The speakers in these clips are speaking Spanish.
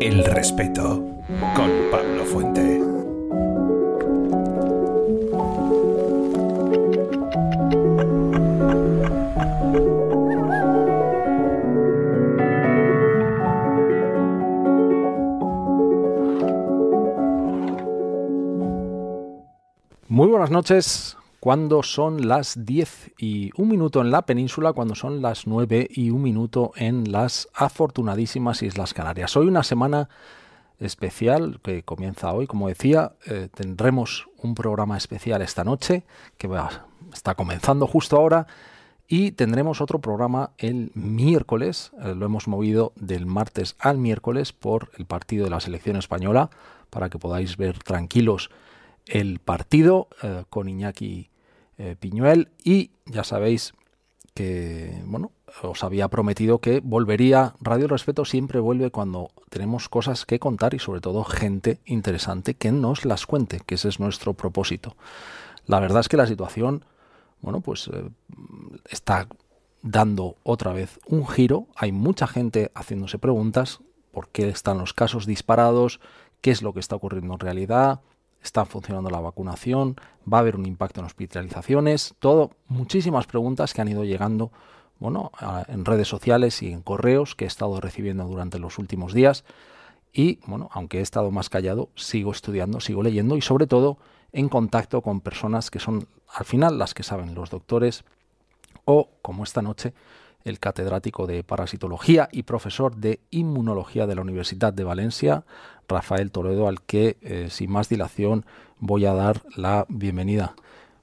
El respeto con Pablo Fuente. Muy buenas noches. Cuando son las 10 y un minuto en la península, cuando son las 9 y un minuto en las afortunadísimas Islas Canarias. Hoy una semana especial que comienza hoy, como decía, eh, tendremos un programa especial esta noche que va, está comenzando justo ahora y tendremos otro programa el miércoles, eh, lo hemos movido del martes al miércoles por el partido de la selección española para que podáis ver tranquilos el partido eh, con Iñaki eh, Piñuel y ya sabéis que, bueno, os había prometido que volvería. Radio Respeto siempre vuelve cuando tenemos cosas que contar y sobre todo gente interesante que nos las cuente, que ese es nuestro propósito. La verdad es que la situación, bueno, pues eh, está dando otra vez un giro. Hay mucha gente haciéndose preguntas, por qué están los casos disparados, qué es lo que está ocurriendo en realidad, está funcionando la vacunación, va a haber un impacto en hospitalizaciones, todo, muchísimas preguntas que han ido llegando bueno, en redes sociales y en correos que he estado recibiendo durante los últimos días. Y bueno, aunque he estado más callado, sigo estudiando, sigo leyendo y sobre todo en contacto con personas que son al final las que saben, los doctores o, como esta noche, el catedrático de parasitología y profesor de inmunología de la Universidad de Valencia, Rafael Toledo, al que eh, sin más dilación voy a dar la bienvenida.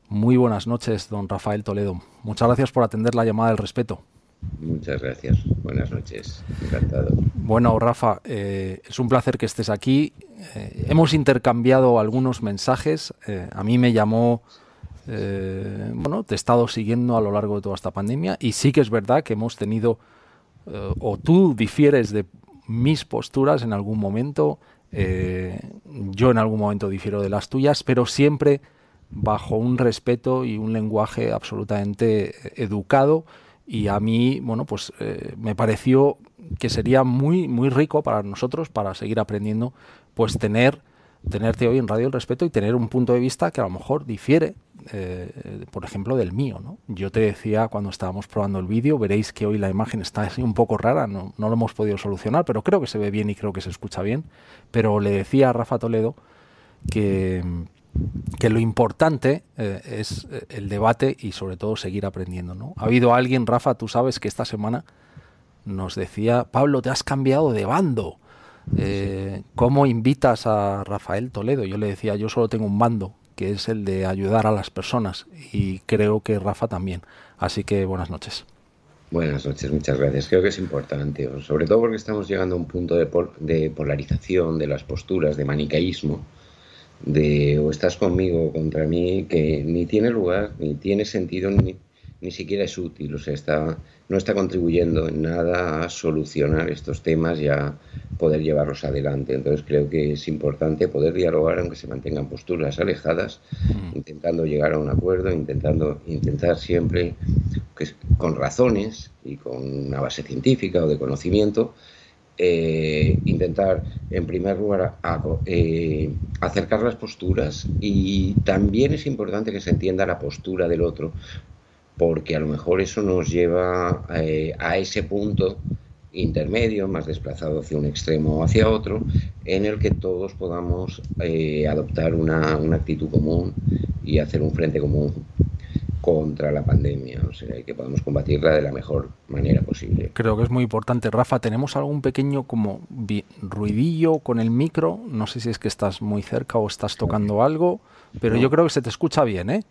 Muy buenas noches, don Rafael Toledo. Muchas gracias por atender la llamada del respeto. Muchas gracias. Buenas noches. Encantado. Bueno, Rafa, eh, es un placer que estés aquí. Eh, hemos intercambiado algunos mensajes. a mí me llamó eh, bueno, te he estado siguiendo a lo largo de toda esta pandemia y sí que es verdad que hemos tenido, eh, o tú difieres de mis posturas en algún momento, eh, yo en algún momento difiero de las tuyas, pero siempre bajo un respeto y un lenguaje absolutamente educado y a mí, bueno, pues me pareció que sería muy, muy rico para nosotros, para seguir aprendiendo, pues tener tenerte hoy en Radio El Respeto y tener un punto de vista que a lo mejor difiere, eh, por ejemplo, del mío. ¿no? Yo te decía cuando estábamos probando el vídeo, veréis que hoy la imagen está así un poco rara, no, no, lo hemos podido solucionar, pero creo que se ve bien y creo que se escucha bien. Pero le decía a Rafa Toledo que, que lo importante eh, es eh, el debate y sobre todo seguir aprendiendo. ¿no? Ha habido alguien, Rafa, tú sabes que esta semana nos decía, Pablo, te has cambiado de bando. Eh, ¿Cómo invitas a Rafael Toledo? Yo le decía, yo solo tengo un mando, que es el de ayudar a las personas, y creo que Rafa también. Así que buenas noches. Buenas noches, muchas gracias. Creo que es importante, sobre todo porque estamos llegando a un punto de, de polarización de las posturas, de manicaísmo, de o estás conmigo o contra mí, que ni tiene lugar, ni tiene sentido, ni, ni siquiera es útil. O sea, está, no está contribuyendo en nada a solucionar estos temas y a poder llevarlos adelante. Entonces creo que es importante poder dialogar aunque se mantengan posturas alejadas, mm. intentando llegar a un acuerdo, intentando intentar siempre que, con razones y con una base científica o de conocimiento eh, intentar, en primer lugar, eh, acercar las posturas y también es importante que se entienda la postura del otro, porque a lo mejor eso nos lleva eh, a ese punto intermedio, más desplazado hacia un extremo o hacia otro, en el que todos podamos eh, adoptar una, actitud común y hacer un frente común contra la pandemia, o sea, que podamos combatirla de la mejor manera posible. Creo que es muy importante. Rafa, tenemos algún pequeño como ruidillo con el micro, no sé si es que estás muy cerca o estás tocando algo, pero yo creo que se te escucha bien, ¿eh?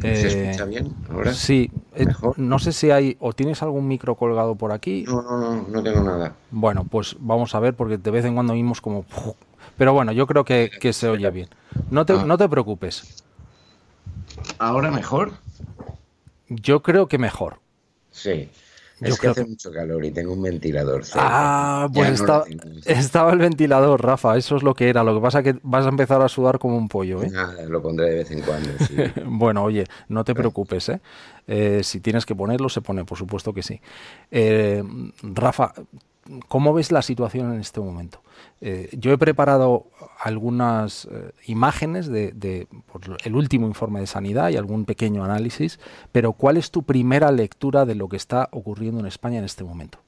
¿Se eh, escucha bien ahora? Sí, eh, no sé si hay o tienes algún micro colgado por aquí. No, no, no, no tengo nada. Bueno, pues vamos a ver porque de vez en cuando oímos como... Pero bueno, yo creo que, se oye bien. No te, ah. no te preocupes. ¿Ahora mejor? Yo creo que mejor. Sí. Es que hace mucho calor y tengo un ventilador. Ah, pues estaba el ventilador, Rafa. Eso es lo que era. Lo que pasa es que vas a empezar a sudar como un pollo. ¿eh? Nada, lo pondré de vez en cuando. bueno, oye, no te preocupes. ¿eh? ¿eh? si tienes que ponerlo, se pone, por supuesto que sí. Eh, Rafa, ¿cómo ves la situación en este momento? Eh, yo he preparado algunas eh, imágenes de, el último informe de sanidad y algún pequeño análisis, pero ¿cuál es tu primera lectura de lo que está ocurriendo en España en este momento?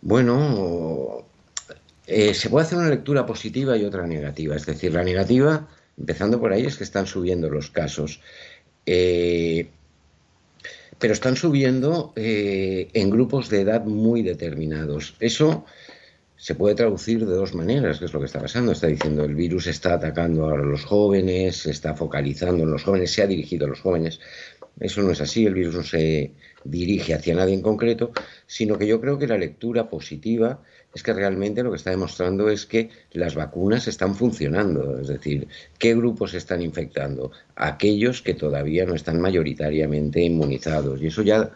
Bueno, eh, se puede hacer una lectura positiva y otra negativa. Es decir, la negativa, empezando por ahí, es que están subiendo los casos. Pero están subiendo en grupos de edad muy determinados. Eso se puede traducir de dos maneras, que es lo que está pasando. Está diciendo el virus está atacando a los jóvenes, se está focalizando en los jóvenes, se ha dirigido a los jóvenes. Eso no es así, el virus no se dirige hacia nadie en concreto, sino que yo creo que la lectura positiva es que realmente lo que está demostrando es que las vacunas están funcionando. Es decir, ¿qué grupos están infectando? Aquellos que todavía no están mayoritariamente inmunizados. Y eso ya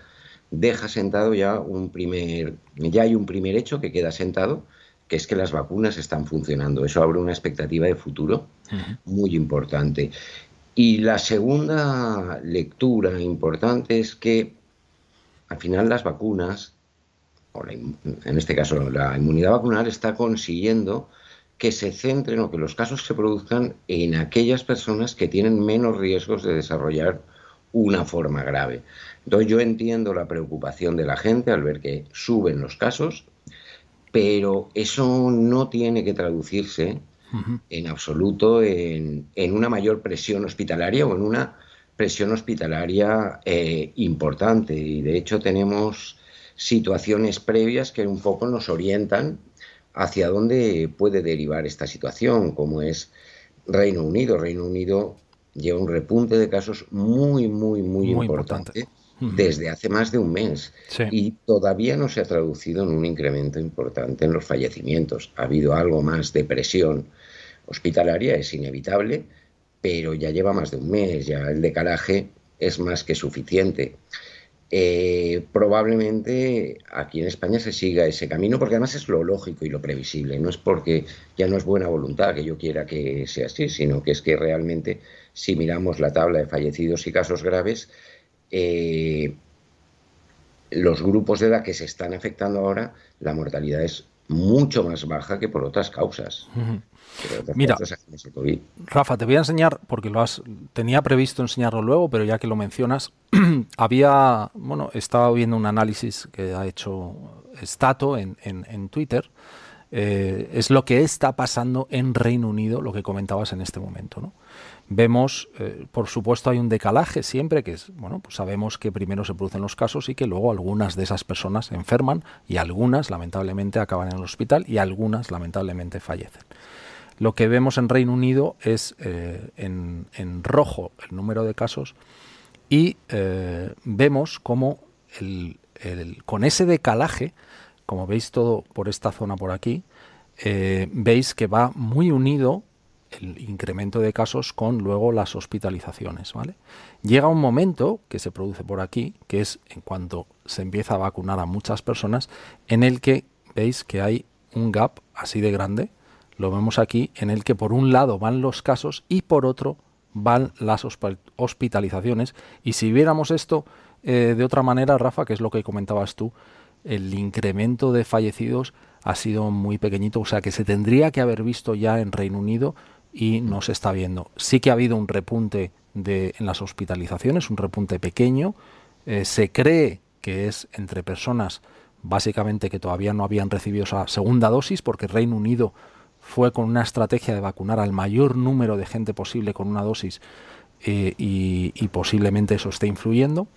deja sentado ya un primer, ya hay un primer hecho que queda sentado, que es que las vacunas están funcionando. Eso abre una expectativa de futuro muy importante. Y la segunda lectura importante es que al final las vacunas, o en este caso la inmunidad vacunal, está consiguiendo que se centren o que los casos se produzcan en aquellas personas que tienen menos riesgos de desarrollar una forma grave. Entonces yo entiendo la preocupación de la gente al ver que suben los casos, pero eso no tiene que traducirse en absoluto en, una mayor presión hospitalaria o en una presión hospitalaria eh, importante. Y de hecho tenemos situaciones previas que un poco nos orientan hacia dónde puede derivar esta situación, como es Reino Unido. Reino Unido lleva un repunte de casos muy, muy, muy, importante desde hace más de un mes y todavía no se ha traducido en un incremento importante en los fallecimientos. Ha habido algo más de presión hospitalaria, es inevitable, pero ya lleva más de un mes, ya el decalaje es más que suficiente. Eh, probablemente aquí en España se siga ese camino, porque además es lo lógico y lo previsible. No es porque ya no es buena voluntad que yo quiera que sea así, sino que es que realmente si miramos la tabla de fallecidos y casos graves, eh, los grupos de edad que se están afectando ahora, la mortalidad es mucho más baja que por otras causas. Mira, Rafa, te voy a enseñar, porque lo has, tenía previsto enseñarlo luego, pero ya que lo mencionas, había, bueno, estaba viendo un análisis que ha hecho Stato en, en, Twitter, eh, es lo que está pasando en Reino Unido, lo que comentabas en este momento, ¿no? Vemos, eh, por supuesto, hay un decalaje siempre, que es, bueno, pues sabemos que primero se producen los casos y que luego algunas de esas personas enferman y algunas, lamentablemente, acaban en el hospital y algunas, lamentablemente, fallecen. Lo que vemos en Reino Unido es eh, en, rojo el número de casos y eh, vemos como con ese decalaje, como veis todo por esta zona por aquí, veis que va muy unido el incremento de casos con luego las hospitalizaciones. ¿vale? Llega un momento que se produce por aquí, que es en cuanto se empieza a vacunar a muchas personas, en el que veis que hay un gap así de grande, lo vemos aquí, en el que por un lado van los casos y por otro van las hospitalizaciones. Y si viéramos esto eh, de otra manera, Rafa, que es lo que comentabas tú, el incremento de fallecidos ha sido muy pequeñito, o sea que se tendría que haber visto ya en Reino Unido y no se está viendo. Sí que ha habido un repunte de, en las hospitalizaciones, un repunte pequeño. Eh, se cree que es entre personas básicamente que todavía no habían recibido esa segunda dosis, porque Reino Unido fue con una estrategia de vacunar al mayor número de gente posible con una dosis eh, y, posiblemente eso esté influyendo.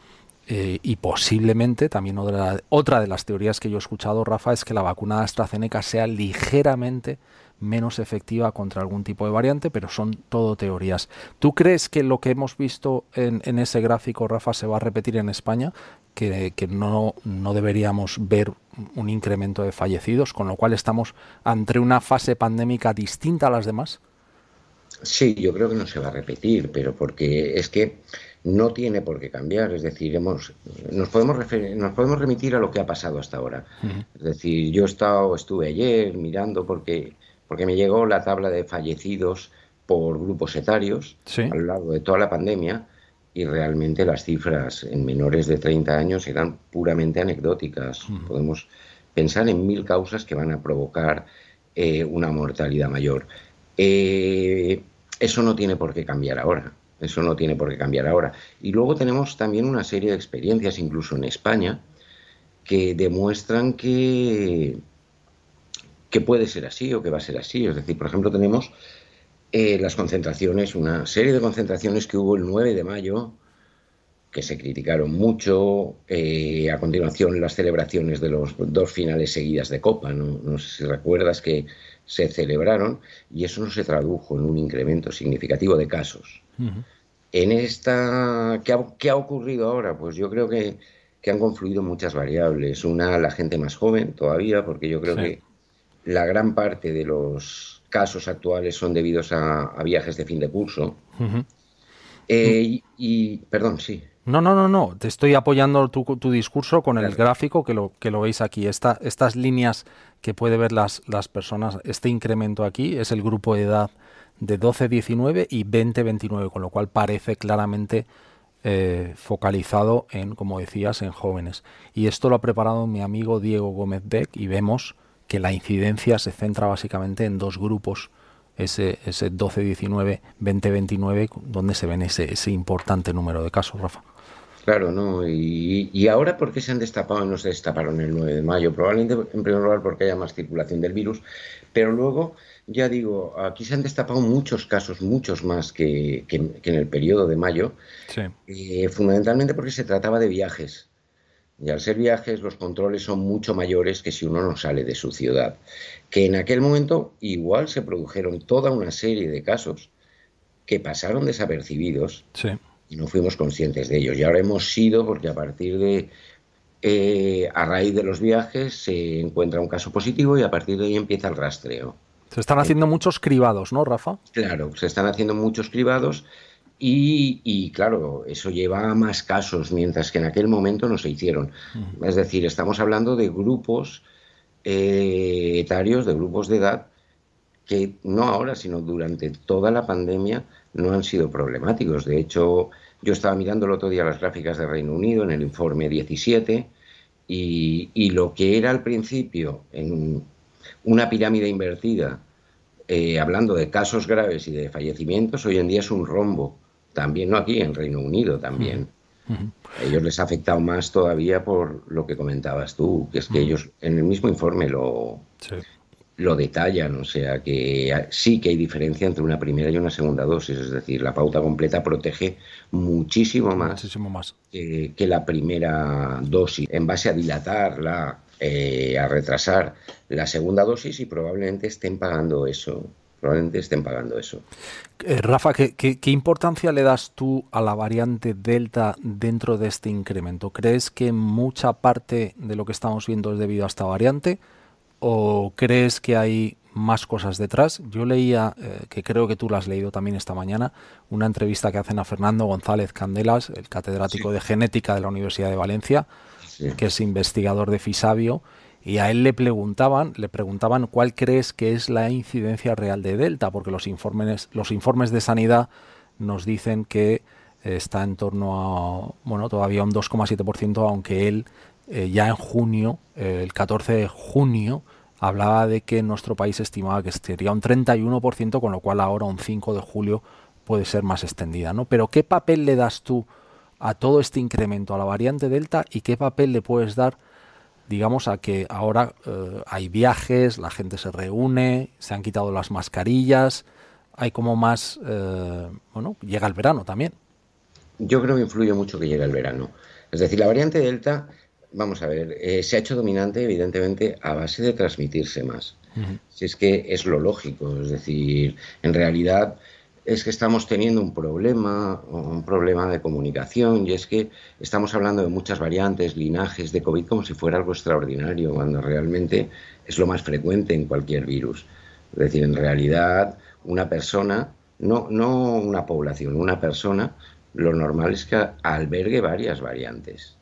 Eh, y posiblemente también otra, otra de las teorías que yo he escuchado, Rafa, es que la vacuna de AstraZeneca sea ligeramente menos efectiva contra algún tipo de variante, pero son todo teorías. ¿Tú crees que lo que hemos visto en, ese gráfico, Rafa, se va a repetir en España? Que, no, no, deberíamos ver un incremento de fallecidos, con lo cual estamos ante una fase pandémica distinta a las demás? Sí, yo creo que no se va a repetir, pero porque es que no tiene por qué cambiar. Es decir, nos, podemos nos podemos remitir a lo que ha pasado hasta ahora. Es decir, yo he estado, estuve ayer mirando porque porque me llegó la tabla de fallecidos por grupos etarios a lo largo de toda la pandemia y realmente las cifras en menores de 30 años eran puramente anecdóticas. Podemos pensar en mil causas que van a provocar eh, una mortalidad mayor. Eh, eso no tiene por qué cambiar ahora. Eso no tiene por qué cambiar ahora. Y luego tenemos también una serie de experiencias, incluso en España, que demuestran que, que puede ser así o que va a ser así. Es decir, por ejemplo, tenemos eh, las concentraciones, una serie de concentraciones que hubo el 9 de mayo, que se criticaron mucho. Eh, a continuación, las celebraciones de los dos finales seguidas de Copa. ¿no? sé si recuerdas que se celebraron y eso no se tradujo en un incremento significativo de casos. En esta, ¿qué ha, ocurrido ahora? Pues yo creo que, han confluido muchas variables. Una, la gente más joven todavía, porque yo creo que la gran parte de los casos actuales son debidos a, viajes de fin de curso. Eh, y, perdón, sí. No, no, no, no. Te estoy apoyando tu, discurso con el gráfico que lo, que lo veis aquí. estas líneas que puede ver las, las personas, este incremento aquí es el grupo de edad de 12-19 y 20-29, con lo cual parece claramente eh, focalizado en, como decías, en jóvenes. Y esto lo ha preparado mi amigo Diego Gómez Beck y vemos que la incidencia se centra básicamente en dos grupos, ese, ese 12-19, 20-29, donde se ven ese, ese importante número de casos, Rafa. Claro, ¿no? Y, ahora, ¿por qué se han destapado y no se destaparon el 9 de mayo? Probablemente, en primer lugar, porque haya más circulación del virus, pero luego, ya digo, aquí se han destapado muchos casos, muchos más que, en el periodo de mayo, eh, fundamentalmente porque se trataba de viajes. Y al ser viajes, los controles son mucho mayores que si uno no sale de su ciudad. Que en aquel momento igual se produjeron toda una serie de casos que pasaron desapercibidos. Sí y no fuimos conscientes de ellos. Y ahora hemos sido, porque a partir de, eh, a raíz de los viajes, se encuentra un caso positivo y a partir de ahí empieza el rastreo. Se están haciendo muchos cribados, ¿no, Rafa? Claro, se están haciendo muchos cribados y, claro, eso lleva a más casos, mientras que en aquel momento no se hicieron. Es decir, estamos hablando de grupos eh, etarios, de grupos de edad, que no ahora, sino durante toda la pandemia no han sido problemáticos. De hecho, yo estaba mirando el otro día las gráficas de Reino Unido en el informe 17 y, lo que era al principio en una pirámide invertida, eh, hablando de casos graves y de fallecimientos, hoy en día es un rombo. También, no aquí, en Reino Unido también. A ellos les ha afectado más todavía por lo que comentabas tú, que es que ellos en el mismo informe lo, lo detallan, o sea que sí que hay diferencia entre una primera y una segunda dosis, es decir, la pauta completa protege muchísimo más, Que, la primera dosis, en base a dilatarla, eh, a retrasar la segunda dosis y probablemente estén pagando eso. Probablemente estén pagando eso. Eh, Rafa, ¿qué, qué importancia le das tú a la variante Delta dentro de este incremento? ¿Crees que mucha parte de lo que estamos viendo es debido a esta variante? o crees que hay más cosas detrás? Yo leía, eh, que creo que tú la has leído también esta mañana, una entrevista que hacen a Fernando González Candelas, el catedrático de genética de la Universidad de Valencia, que es investigador de Fisabio, y a él le preguntaban, le preguntaban cuál crees que es la incidencia real de Delta, porque los informes, los informes de sanidad nos dicen que está en torno a, bueno, todavía un 2,7%, aunque él eh, ya en junio, eh, el 14 de junio, hablaba de que nuestro país estimaba que sería un 31%, con lo cual ahora un 5 de julio puede ser más extendida. ¿no? Pero ¿qué papel le das tú a todo este incremento, a la variante Delta, y qué papel le puedes dar, digamos, a que ahora eh, hay viajes, la gente se reúne, se han quitado las mascarillas, hay como más, bueno, llega el verano también. Yo creo que influye mucho que llegue el verano. Es decir, la variante Delta vamos a ver, eh, se ha hecho dominante evidentemente a base de transmitirse más. Si es que es lo lógico, es decir, en realidad es que estamos teniendo un problema, un problema de comunicación, y es que estamos hablando de muchas variantes, linajes de COVID como si fuera algo extraordinario, cuando realmente es lo más frecuente en cualquier virus. Es decir, en realidad una persona, no, no una población, una persona, lo normal es que albergue varias variantes.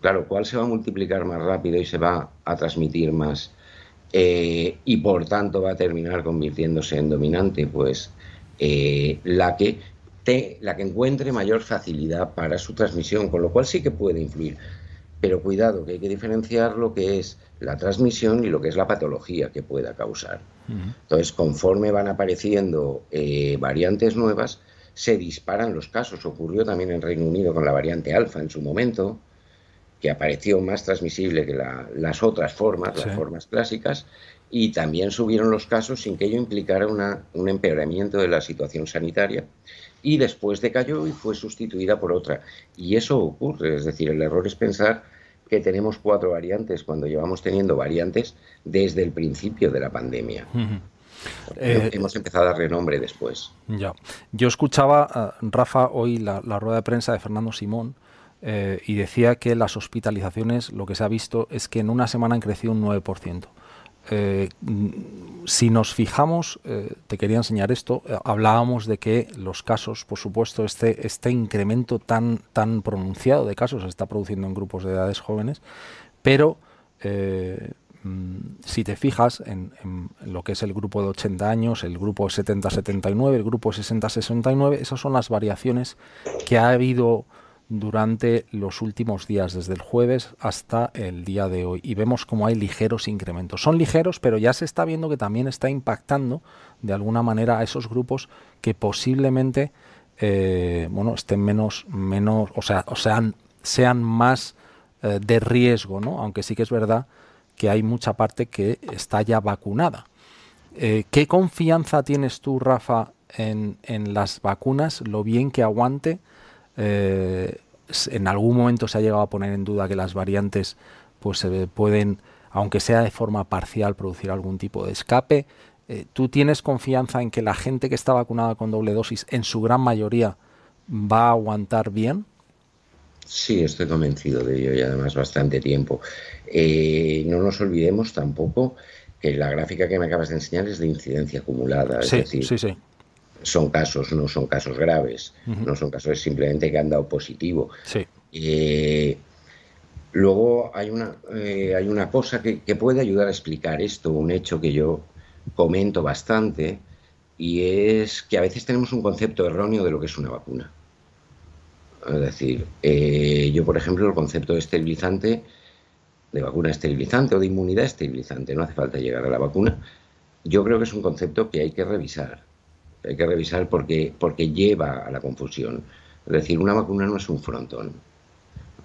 Claro, ¿cuál se va a multiplicar más rápido y se va a transmitir más? Eh, y por tanto va a terminar convirtiéndose en dominante, pues eh, la, que te, la que encuentre mayor facilidad para su transmisión, con lo cual sí que puede influir. Pero cuidado, que hay que diferenciar lo que es la transmisión y lo que es la patología que pueda causar. Entonces, conforme van apareciendo eh, variantes nuevas, se disparan los casos. Ocurrió también en Reino Unido con la variante alfa en su momento, que apareció más transmisible que las otras formas, las formas clásicas, y también subieron los casos sin que ello implicara un empeoramiento de la situación sanitaria. Y después decayó y fue sustituida por otra. Y eso ocurre, es decir, el error es pensar que tenemos cuatro variantes cuando llevamos teniendo variantes desde el principio de la pandemia. Eh, hemos empezado a darle nombre después. Ya. Yo escuchaba, Rafa, hoy la, rueda de prensa de Fernando Simón eh, y decía que las hospitalizaciones, lo que se ha visto es que en una semana han crecido un 9%. Eh, si nos fijamos, te quería enseñar esto, hablábamos de que los casos, por supuesto, este, este incremento tan, tan pronunciado de casos se está produciendo en grupos de edades jóvenes, pero Mm, si te fijas en, lo que es el grupo de 80 años, el grupo 70-79, el grupo 60-69, esas son las variaciones que ha habido durante los últimos días, desde el jueves hasta el día de hoy. Y vemos como hay ligeros incrementos. Son ligeros, pero ya se está viendo que también está impactando de alguna manera a esos grupos que posiblemente eh, bueno, estén menos, menos, o sea, o sean, sean más eh, de riesgo, ¿no? Aunque sí que es verdad que hay mucha parte que está ya vacunada. Eh, ¿Qué confianza tienes tú, Rafa, en, las vacunas? Lo bien que aguante. Eh, en algún momento se ha llegado a poner en duda que las variantes pues se pueden, aunque sea de forma parcial, producir algún tipo de escape. Eh, ¿Tú tienes confianza en que la gente que está vacunada con doble dosis, en su gran mayoría, va a aguantar bien? Sí, estoy convencido de ello y además bastante tiempo. Eh, no nos olvidemos tampoco que la gráfica que me acabas de enseñar es de incidencia acumulada. Es decir, son casos, no son casos graves, no son casos simplemente que han dado positivo. Eh, luego hay una, eh, hay una cosa que, que, puede ayudar a explicar esto, un hecho que yo comento bastante, y es que a veces tenemos un concepto erróneo de lo que es una vacuna. Es decir, eh, yo, por ejemplo, el concepto de esterilizante, de vacuna esterilizante o de inmunidad esterilizante, no hace falta llegar a la vacuna, yo creo que es un concepto que hay que revisar. Hay que revisar porque, porque lleva a la confusión. Es decir, una vacuna no es un frontón.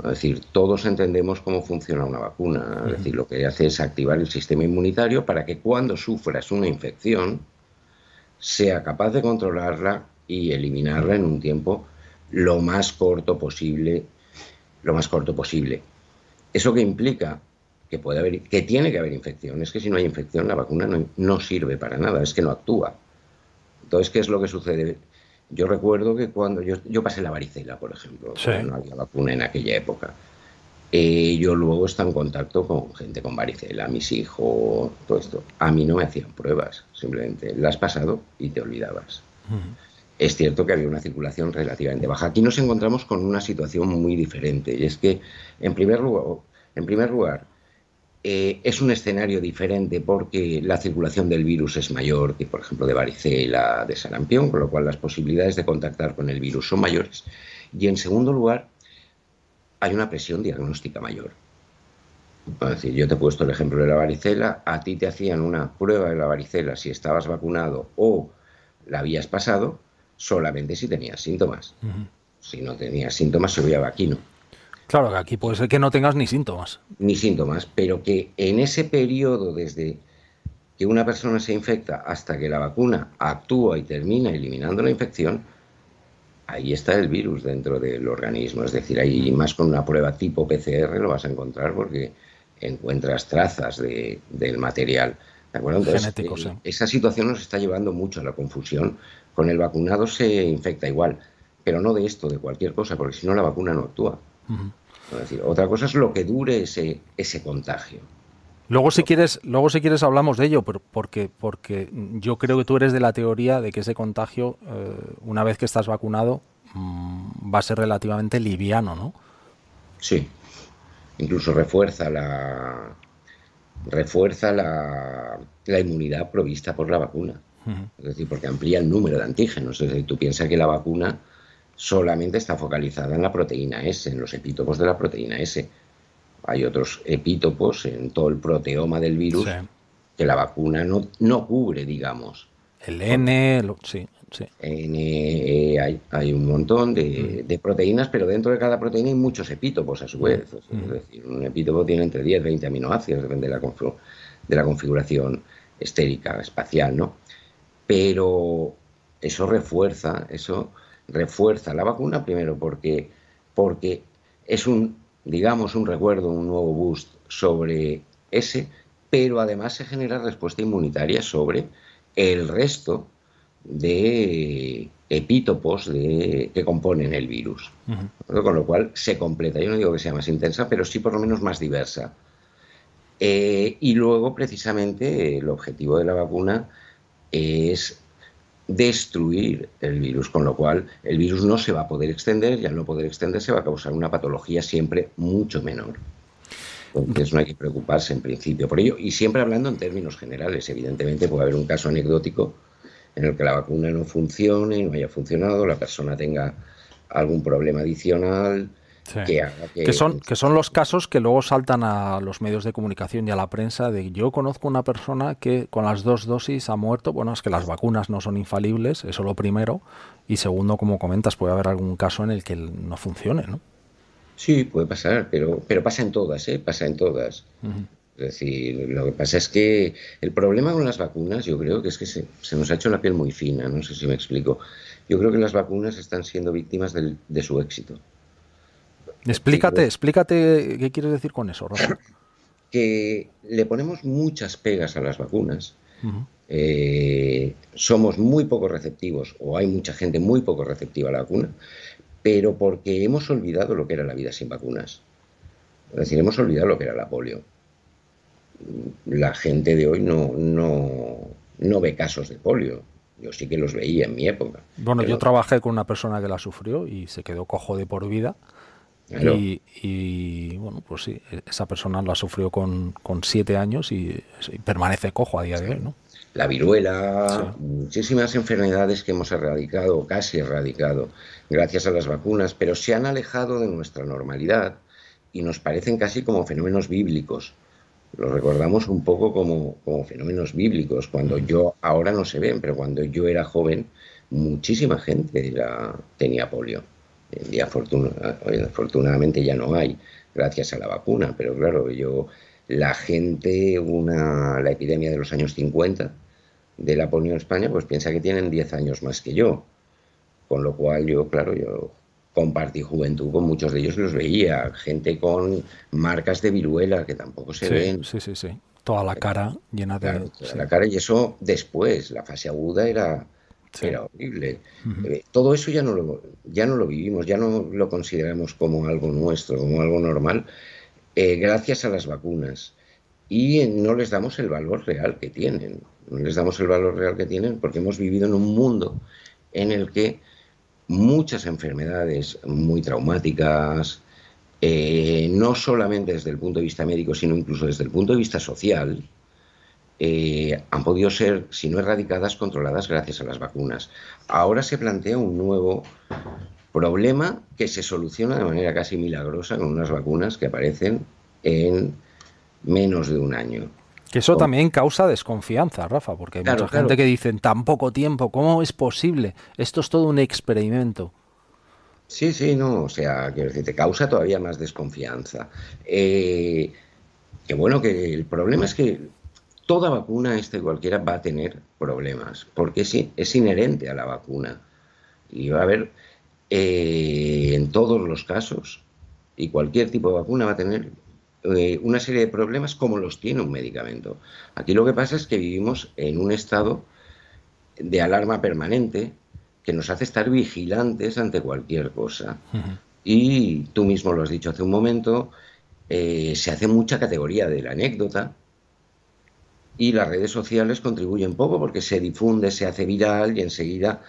Es decir, todos entendemos cómo funciona una vacuna. Es decir, lo que hace es activar el sistema inmunitario para que cuando sufras una infección sea capaz de controlarla y eliminarla en un tiempo lo más corto posible, lo más corto posible. ¿Eso que implica? Que puede haber, que tiene que haber infección. Es que si no hay infección, la vacuna no, sirve para nada, es que no actúa. Entonces, ¿qué es lo que sucede? Yo recuerdo que cuando yo, yo pasé la varicela, por ejemplo, no había vacuna en aquella época. Eh, yo luego estaba en contacto con gente con varicela, mis hijos, todo esto. A mí no me hacían pruebas, simplemente las pasado y te olvidabas es cierto que había una circulación relativamente baja. Aquí nos encontramos con una situación muy diferente y es que, en primer lugar, en primer lugar eh, es un escenario diferente porque la circulación del virus es mayor que, por ejemplo, de varicela, de sarampión, con lo cual las posibilidades de contactar con el virus son mayores. Y en segundo lugar, hay una presión diagnóstica mayor. Es decir, yo te he puesto el ejemplo de la varicela, a ti te hacían una prueba de la varicela si estabas vacunado o la habías pasado, solamente si tenías síntomas. Si no tenías síntomas, se veía vaquino. Claro, que aquí puede ser que no tengas ni síntomas. Ni síntomas, pero que en ese periodo desde que una persona se infecta hasta que la vacuna actúa y termina eliminando la infección, ahí está el virus dentro del organismo. Es decir, ahí más con una prueba tipo PCR lo vas a encontrar porque encuentras trazas del material. ¿De acuerdo? Eh, esa situación nos está llevando mucho a la confusión con el vacunado se infecta igual, pero no de esto, de cualquier cosa, porque si no la vacuna no actúa. Otra cosa es lo que dure ese, ese contagio. Luego si quieres, luego si quieres hablamos de ello, porque, porque yo creo que tú eres de la teoría de que ese contagio, eh, una vez que estás vacunado, mm, va a ser relativamente liviano, ¿no? Sí. Incluso refuerza la refuerza la, la inmunidad provista por la vacuna. Es decir, porque amplía el número de antígenos. Es decir, tú piensas que la vacuna solamente está focalizada en la proteína S, en los epítopos de la proteína S. hay otros epítopos en todo el proteoma del virus que la vacuna no, no cubre, digamos. El N, sí, sí. N, hay, hay, un montón de, de, proteínas, pero dentro de cada proteína hay muchos epítopos a su vez. Es decir, un epítopo tiene entre 10 y 20 aminoácidos, depende de la, de la configuración estérica, espacial, ¿no? Pero eso refuerza, eso refuerza la vacuna primero porque, porque es un, digamos, un recuerdo, un nuevo boost sobre ese, pero además se genera respuesta inmunitaria sobre el resto de epítopos de, que componen el virus. Con lo cual se completa. Yo no digo que sea más intensa, pero sí por lo menos más diversa. Eh, y luego, precisamente, el objetivo de la vacuna es destruir el virus, con lo cual el virus no se va a poder extender y al no poder extenderse va a causar una patología siempre mucho menor. Entonces no hay que preocuparse en principio por ello y siempre hablando en términos generales. Evidentemente puede haber un caso anecdótico en el que la vacuna no funcione, no haya funcionado, la persona tenga algún problema adicional, que, son, que son los casos que luego saltan a los medios de comunicación y a la prensa de yo conozco una persona que con las dos dosis ha muerto. Bueno, es que las vacunas no son infalibles, eso lo primero. Y segundo, como comentas, puede haber algún caso en el que no funcione, ¿no? Sí, puede pasar, pero, pero pasa en todas, ¿eh? Pasa en todas. Es decir, lo que pasa es que el problema con las vacunas, yo creo que es que se, se, nos ha hecho la piel muy fina, no sé si me explico. Yo creo que las vacunas están siendo víctimas del, de su éxito. Explícate, explícate qué quieres decir con eso, Rafa. Que le ponemos muchas pegas a las vacunas. Eh, somos muy poco receptivos, o hay mucha gente muy poco receptiva a la vacuna, pero porque hemos olvidado lo que era la vida sin vacunas. Es decir, hemos olvidado lo que era la polio. La gente de hoy no, no, no ve casos de polio. Yo sí que los veía en mi época. Bueno, yo trabajé con una persona que la sufrió y se quedó cojo de por vida. Y, bueno, pues sí, esa persona la sufrió con, con siete años y, permanece cojo a día de hoy, ¿no? La viruela, muchísimas enfermedades que hemos erradicado, casi erradicado, gracias a las vacunas, pero se han alejado de nuestra normalidad y nos parecen casi como fenómenos bíblicos. Los recordamos un poco como, como fenómenos bíblicos, cuando yo, ahora no se ven, pero cuando yo era joven, muchísima gente tenía polio. Y afortunadamente ya no hay, gracias a la vacuna, pero claro, yo, la gente, una, la epidemia de los años 50 de la polio en España, pues piensa que tienen 10 años más que yo. Con lo cual yo, claro, yo compartí juventud con muchos de ellos los veía, gente con marcas de viruela que tampoco se ven. Sí, sí, sí. Toda la cara llena de... toda la cara y eso después, la fase aguda era era horrible. Eh, todo eso ya no, lo, ya no lo vivimos, ya no lo consideramos como algo nuestro, como algo normal, eh, gracias a las vacunas. Y no les damos el valor real que tienen. No les damos el valor real que tienen porque hemos vivido en un mundo en el que muchas enfermedades muy traumáticas, eh, no solamente desde el punto de vista médico, sino incluso desde el punto de vista social, eh, han podido ser, si no erradicadas, controladas gracias a las vacunas. Ahora se plantea un nuevo problema que se soluciona de manera casi milagrosa con unas vacunas que aparecen en menos de un año. Que eso también causa desconfianza, Rafa, porque hay mucha gente que dice, en tan poco tiempo, ¿cómo es posible? Esto es todo un experimento. Sí, sí, no, o sea, quiero decir, te causa todavía más desconfianza. Eh, que bueno, que el problema es que toda vacuna, este cualquiera, va a tener problemas, porque es, es inherente a la vacuna. Y va a haber, eh, en todos los casos, y cualquier tipo de vacuna va a tener eh, una serie de problemas como los tiene un medicamento. Aquí lo que pasa es que vivimos en un estado de alarma permanente que nos hace estar vigilantes ante cualquier cosa. Y tú mismo lo has dicho hace un momento, eh, se hace mucha categoría de la anécdota y las redes sociales contribuyen poco porque se difunde, se hace viral y enseguida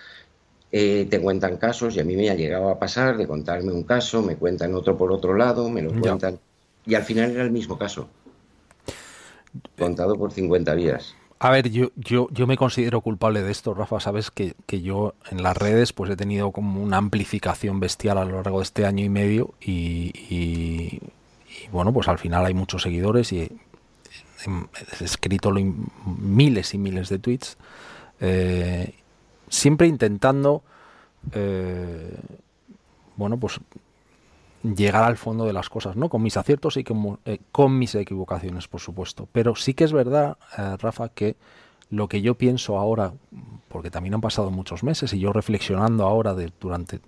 eh, te cuentan casos y a mí me ha llegado a pasar de contarme un caso, me cuentan otro por otro lado, me lo cuentan y al final era el mismo caso, contado por 50 vías. A ver, yo, yo, yo me considero culpable de esto, Rafa. Sabes que, que, yo en las redes pues he tenido como una amplificación bestial a lo largo de este año y medio y, bueno, pues al final hay muchos seguidores y he, escrito miles y miles de tweets, eh, siempre intentando, eh, bueno, pues llegar al fondo de las cosas, ¿no? Con mis aciertos y con, con mis equivocaciones, por supuesto. Pero sí que es verdad, Rafa, que lo que yo pienso ahora, porque también han pasado muchos meses y yo reflexionando ahora durante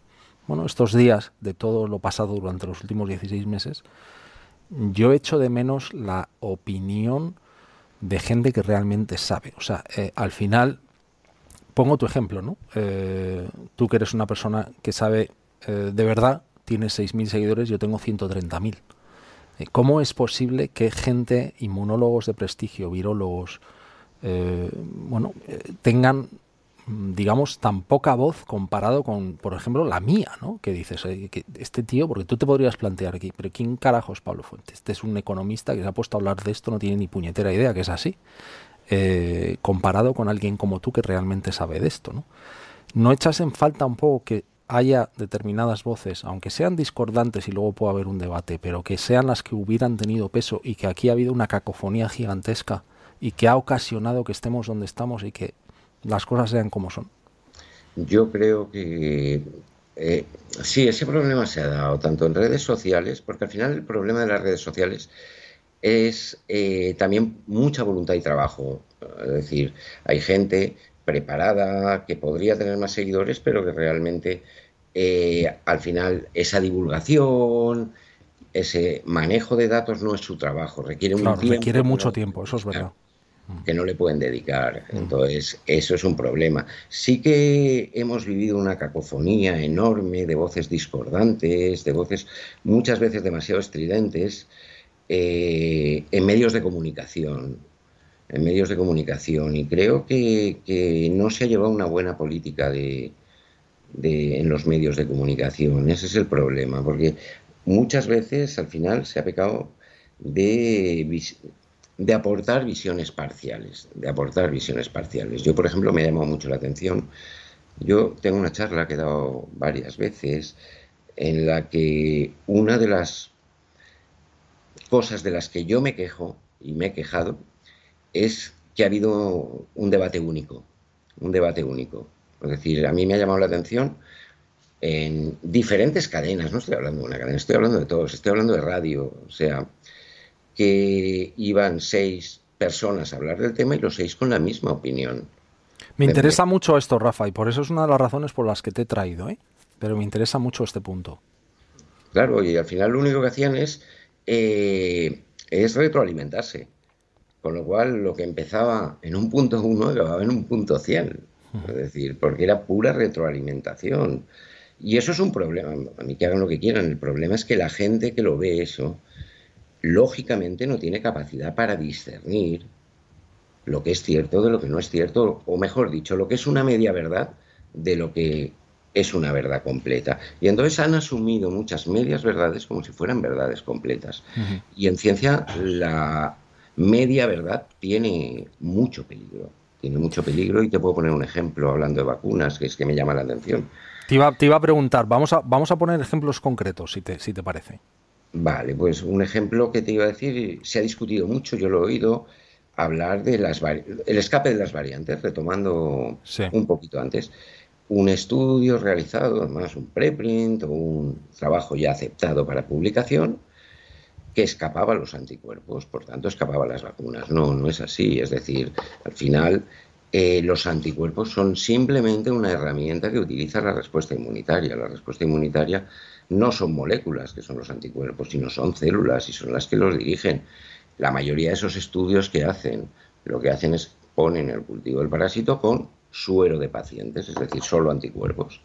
bueno, estos días de todo lo pasado durante los últimos 16 meses, yo echo de menos la opinión de gente que realmente sabe. O sea, eh, al final, pongo tu ejemplo, ¿no? Eh, tú que eres una persona que sabe eh, de verdad, tienes 6.000 seguidores, yo tengo 130.000. ¿Cómo es posible que gente, inmunólogos de prestigio, virólogos, bueno, tengan digamos, tan poca voz comparado con, por ejemplo, la mía, ¿no? Que dices, eh, este tío, porque tú te podrías plantear aquí, pero ¿quién carajo es Pablo Fuentes? Este es un economista que se ha puesto a hablar de esto, no tiene ni puñetera idea que es así, comparado con alguien como tú que realmente sabe de esto, ¿no? ¿No echas en falta un poco que haya determinadas voces, aunque sean discordantes y luego pueda haber un debate, pero que sean las que hubieran tenido peso y que aquí ha habido una cacofonía gigantesca y que ha ocasionado que estemos donde estamos y que las cosas sean como son? Yo creo que eh, sí, ese problema se ha dado tanto en redes sociales, porque al final el problema de las redes sociales es eh, también mucha voluntad y trabajo. Es decir, hay gente preparada que podría tener más seguidores, pero que realmente eh, al final esa divulgación, ese manejo de datos no es su trabajo, requiere un Requiere mucho tiempo, eso es verdad que no le pueden dedicar. Entonces, eso es un problema. Sí que hemos vivido una cacofonía enorme de voces discordantes, de voces muchas veces demasiado estridentes eh, en medios de comunicación. En medios de comunicación. Y creo que, no se ha llevado una buena política de, en los medios de comunicación. Ese es el problema, porque muchas veces al final se ha pecado de de aportar visiones parciales, de aportar visiones parciales. Yo, por ejemplo, me llamado mucho la atención. Yo tengo una charla que he dado varias veces en la que una de las cosas de las que yo me quejo y me he quejado es que ha habido un debate único, un debate único. Es decir, a mí me ha llamado la atención en diferentes cadenas, no estoy hablando de una cadena, estoy hablando de todos, estoy hablando de radio, o sea, que iban seis personas a hablar del tema y los seis con la misma opinión. Me interesa mucho esto, Rafa, y por eso es una de las razones por las que te he traído, ¿eh? pero me interesa mucho este punto. Claro, y al final lo único que hacían es, eh, es retroalimentarse. Con lo cual, lo que empezaba en un punto uno acababa en un punto 100. Es decir, porque era pura retroalimentación. Y eso es un problema. A mí que hagan lo que quieran. El problema es que la gente que lo ve eso lógicamente no tiene capacidad para discernir lo que es cierto de lo que no es cierto, o mejor dicho, lo que es una media verdad de lo que es una verdad completa. Y entonces han asumido muchas medias verdades como si fueran verdades completas. Y en ciencia la media verdad tiene mucho peligro. Tiene mucho peligro y te puedo poner un ejemplo hablando de vacunas, que es que me llama la atención. Te iba, te iba a preguntar, vamos a, vamos a poner ejemplos concretos, si te, si te parece. Vale, pues un ejemplo que te iba a decir, se ha discutido mucho, yo lo he oído hablar de las el escape de las variantes, retomando un poquito antes. Un estudio realizado, además un preprint o un trabajo ya aceptado para publicación, que escapaba los anticuerpos, por tanto escapaba las vacunas. No, no es así. Es decir, al final eh, los anticuerpos son simplemente una herramienta que utiliza la respuesta inmunitaria. La respuesta inmunitaria no son moléculas que son los anticuerpos, sino son células y son las que los dirigen. La mayoría de esos estudios que hacen, lo que hacen es ponen el cultivo del parásito con suero de pacientes, es decir, solo anticuerpos.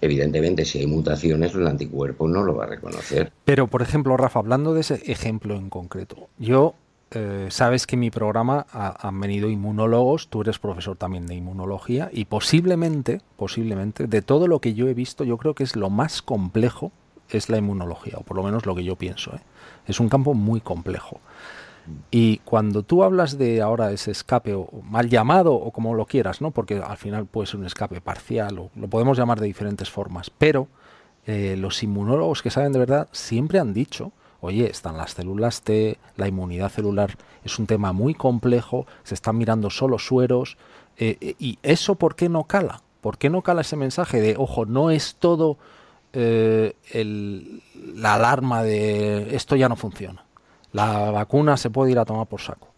Evidentemente, si hay mutaciones, el anticuerpo no lo va a reconocer. Pero, por ejemplo, Rafa, hablando de ese ejemplo en concreto, yo eh, sabes que en mi programa han venido inmunólogos, tú eres profesor también de inmunología y posiblemente, posiblemente, de todo lo que yo he visto, yo creo que es lo más complejo es la inmunología, o por lo menos lo que yo pienso. ¿eh? Es un campo muy complejo. Y cuando tú hablas de ahora ese escape, o mal llamado, o como lo quieras, ¿no? porque al final puede ser un escape parcial, o lo podemos llamar de diferentes formas, pero eh, los inmunólogos que saben de verdad siempre han dicho oye, están las células T, la inmunidad celular es un tema muy complejo, se están mirando solo sueros, eh, eh, y eso ¿por qué no cala? ¿Por qué no cala ese mensaje de, ojo, no es todo eh, la alarma de esto ya no funciona? La vacuna se puede ir a tomar por saco.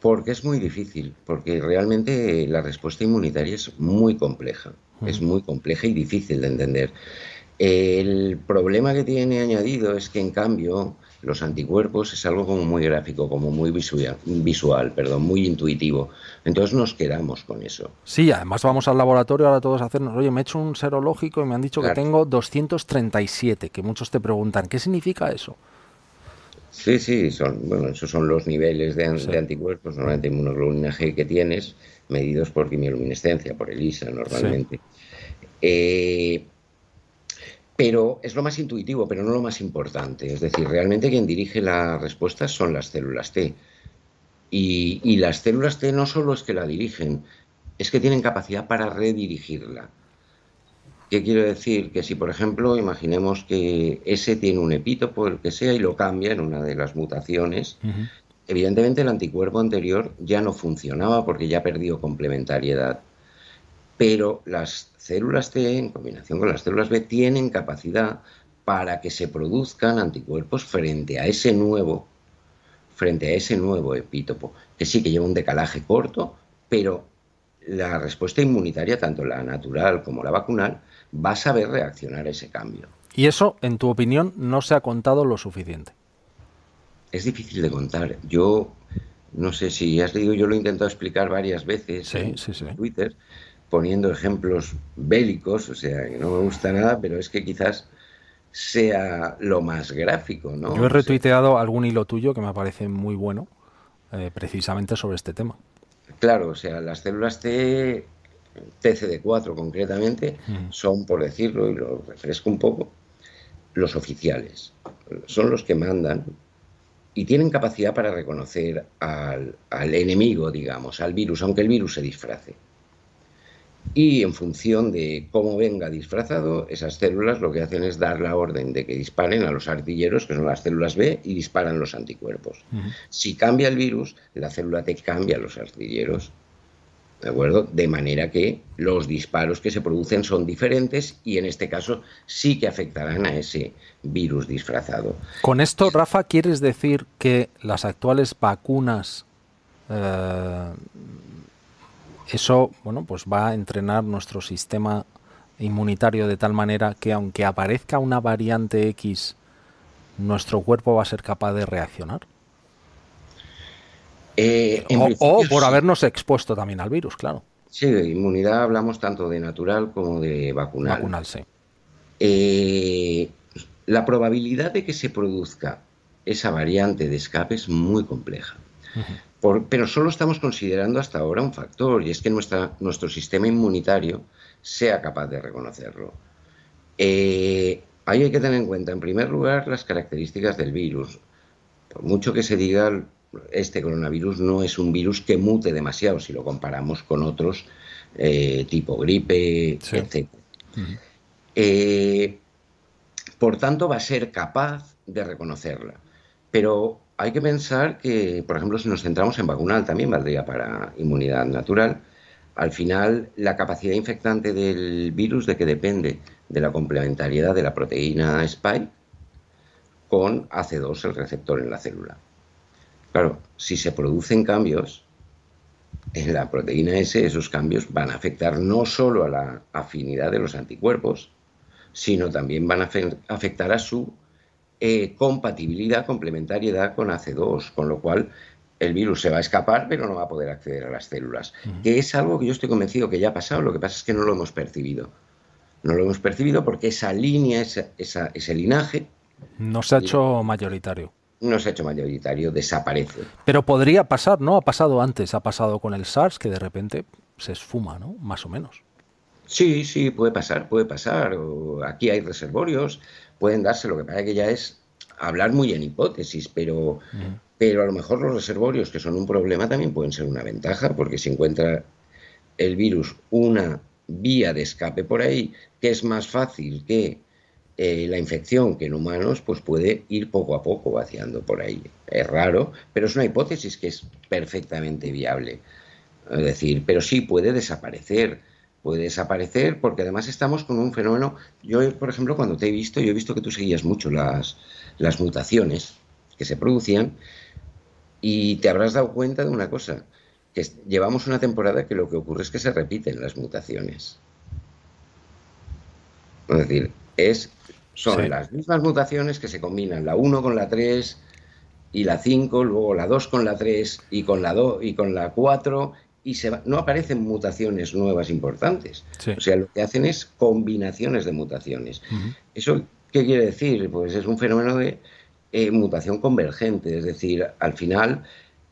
Porque es muy difícil, porque realmente la respuesta inmunitaria es muy compleja, es muy compleja y difícil de entender. El problema que tiene añadido es que en cambio los anticuerpos es algo como muy gráfico, como muy visual, visual, perdón, muy intuitivo. Entonces nos quedamos con eso. Sí, además vamos al laboratorio ahora todos a hacernos, oye, me he hecho un serológico y me han dicho que tengo 237, que muchos te preguntan, ¿qué significa eso? Sí, sí, son, bueno, esos son los niveles de, anticuerpos, normalmente inmunoglobulina G que tienes, medidos por quimioluminescencia, por ELISA normalmente. Eh, pero es lo más intuitivo, pero no lo más importante. Es decir, realmente quien dirige las respuestas son las células T. Y, y, las células T no solo es que la dirigen, es que tienen capacidad para redirigirla. ¿Qué quiero decir? Que si, por ejemplo, imaginemos que ese tiene un epítopo, el que sea, y lo cambia en una de las mutaciones, evidentemente el anticuerpo anterior ya no funcionaba porque ya perdió complementariedad. Pero las células T, en combinación con las células B, tienen capacidad para que se produzcan anticuerpos frente a ese nuevo, frente a ese nuevo epítopo, que sí que lleva un decalaje corto, pero la respuesta inmunitaria, tanto la natural como la vacunal, va a saber reaccionar a ese cambio. Y eso, en tu opinión, no se ha contado lo suficiente. Es difícil de contar. Yo no sé si has leído, yo lo he intentado explicar varias veces en, Twitter, poniendo ejemplos bélicos, o sea, que no me gusta nada, pero es que quizás sea lo más gráfico, ¿no? Yo he retuiteado algún hilo tuyo que me parece muy bueno, eh, precisamente sobre este tema. Claro, o sea, las células T TCD4 concretamente, son, por decirlo, y lo refresco un poco, los oficiales. Son los que mandan y tienen capacidad para reconocer al, enemigo, digamos, al virus, aunque el virus se disfrace. Y en función de cómo venga disfrazado, esas células lo que hacen es dar la orden de que disparen a los artilleros, que son las células B, y disparan los anticuerpos. Si cambia el virus, la célula T cambia los artilleros ¿De acuerdo? De manera que los disparos que se producen son diferentes y en este caso sí que afectarán a ese virus disfrazado. Con esto, Rafa, ¿quieres decir que las actuales vacunas, eh, eso, bueno, pues va a entrenar nuestro sistema inmunitario de tal manera que aunque aparezca una variante X, nuestro cuerpo va a ser capaz de reaccionar? Eh, o, por habernos expuesto también al virus, claro. Sí, de inmunidad hablamos tanto de natural como de vacunal. Vacunal, sí. Eh, la probabilidad de que se produzca esa variante de escape es muy compleja. Pero solo estamos considerando hasta ahora un factor, y es que nuestra, nuestro sistema inmunitario sea capaz de reconocerlo. Eh, ahí hay que tener en cuenta, en primer lugar, las características del virus. Por mucho que se diga este coronavirus no es un virus que mute demasiado si lo comparamos con otros eh, tipo gripe, etc. Eh, por tanto, va a ser capaz de reconocerla. Pero hay que pensar que, por ejemplo, si nos centramos en vacunal, también valdría para inmunidad natural. Al final, la capacidad infectante del virus, ¿de que depende? De la complementariedad de la proteína spike con AC2, el receptor en la célula. Claro, si se producen cambios en la proteína S, esos cambios van a afectar no solo a la afinidad de los anticuerpos, sino también van a afectar a su eh, compatibilidad, complementariedad con AC2, con lo cual el virus se va a escapar, pero no va a poder acceder a las células, que es algo que yo estoy convencido que ya ha pasado, lo que pasa es que no lo hemos percibido. No lo hemos percibido porque esa línea, ese linaje... No se ha hecho mayoritario no se ha hecho mayoritario, desaparece. Pero podría pasar, ¿no? Ha pasado antes, ha pasado con el SARS, que de repente se esfuma, ¿no? Más o menos. Sí, sí, puede pasar, puede pasar. Aquí hay reservorios, pueden darse, lo que pasa que ya es hablar muy en hipótesis, pero, pero a lo mejor los reservorios, que son un problema, también pueden ser una ventaja, porque si encuentra el virus una vía de escape por ahí, que es más fácil que eh, la infección que en humanos pues puede ir poco a poco vaciando por ahí. Es raro, pero es una hipótesis que es perfectamente viable. Es decir, pero sí puede desaparecer. Puede desaparecer porque además estamos con un fenómeno. Yo, por ejemplo, cuando te he visto, yo he visto que tú seguías mucho las, las mutaciones que se producían y te habrás dado cuenta de una cosa, que llevamos una temporada que lo que ocurre es que se repiten las mutaciones. Es decir, es, son las mismas mutaciones que se combinan la 1 con la 3 y la 5, luego la 2 con la 3 y con la 2 y con la 4 y se no aparecen mutaciones nuevas importantes. O sea, lo que hacen es combinaciones de mutaciones. ¿Eso qué quiere decir? Pues es un fenómeno de eh, mutación convergente, es decir, al final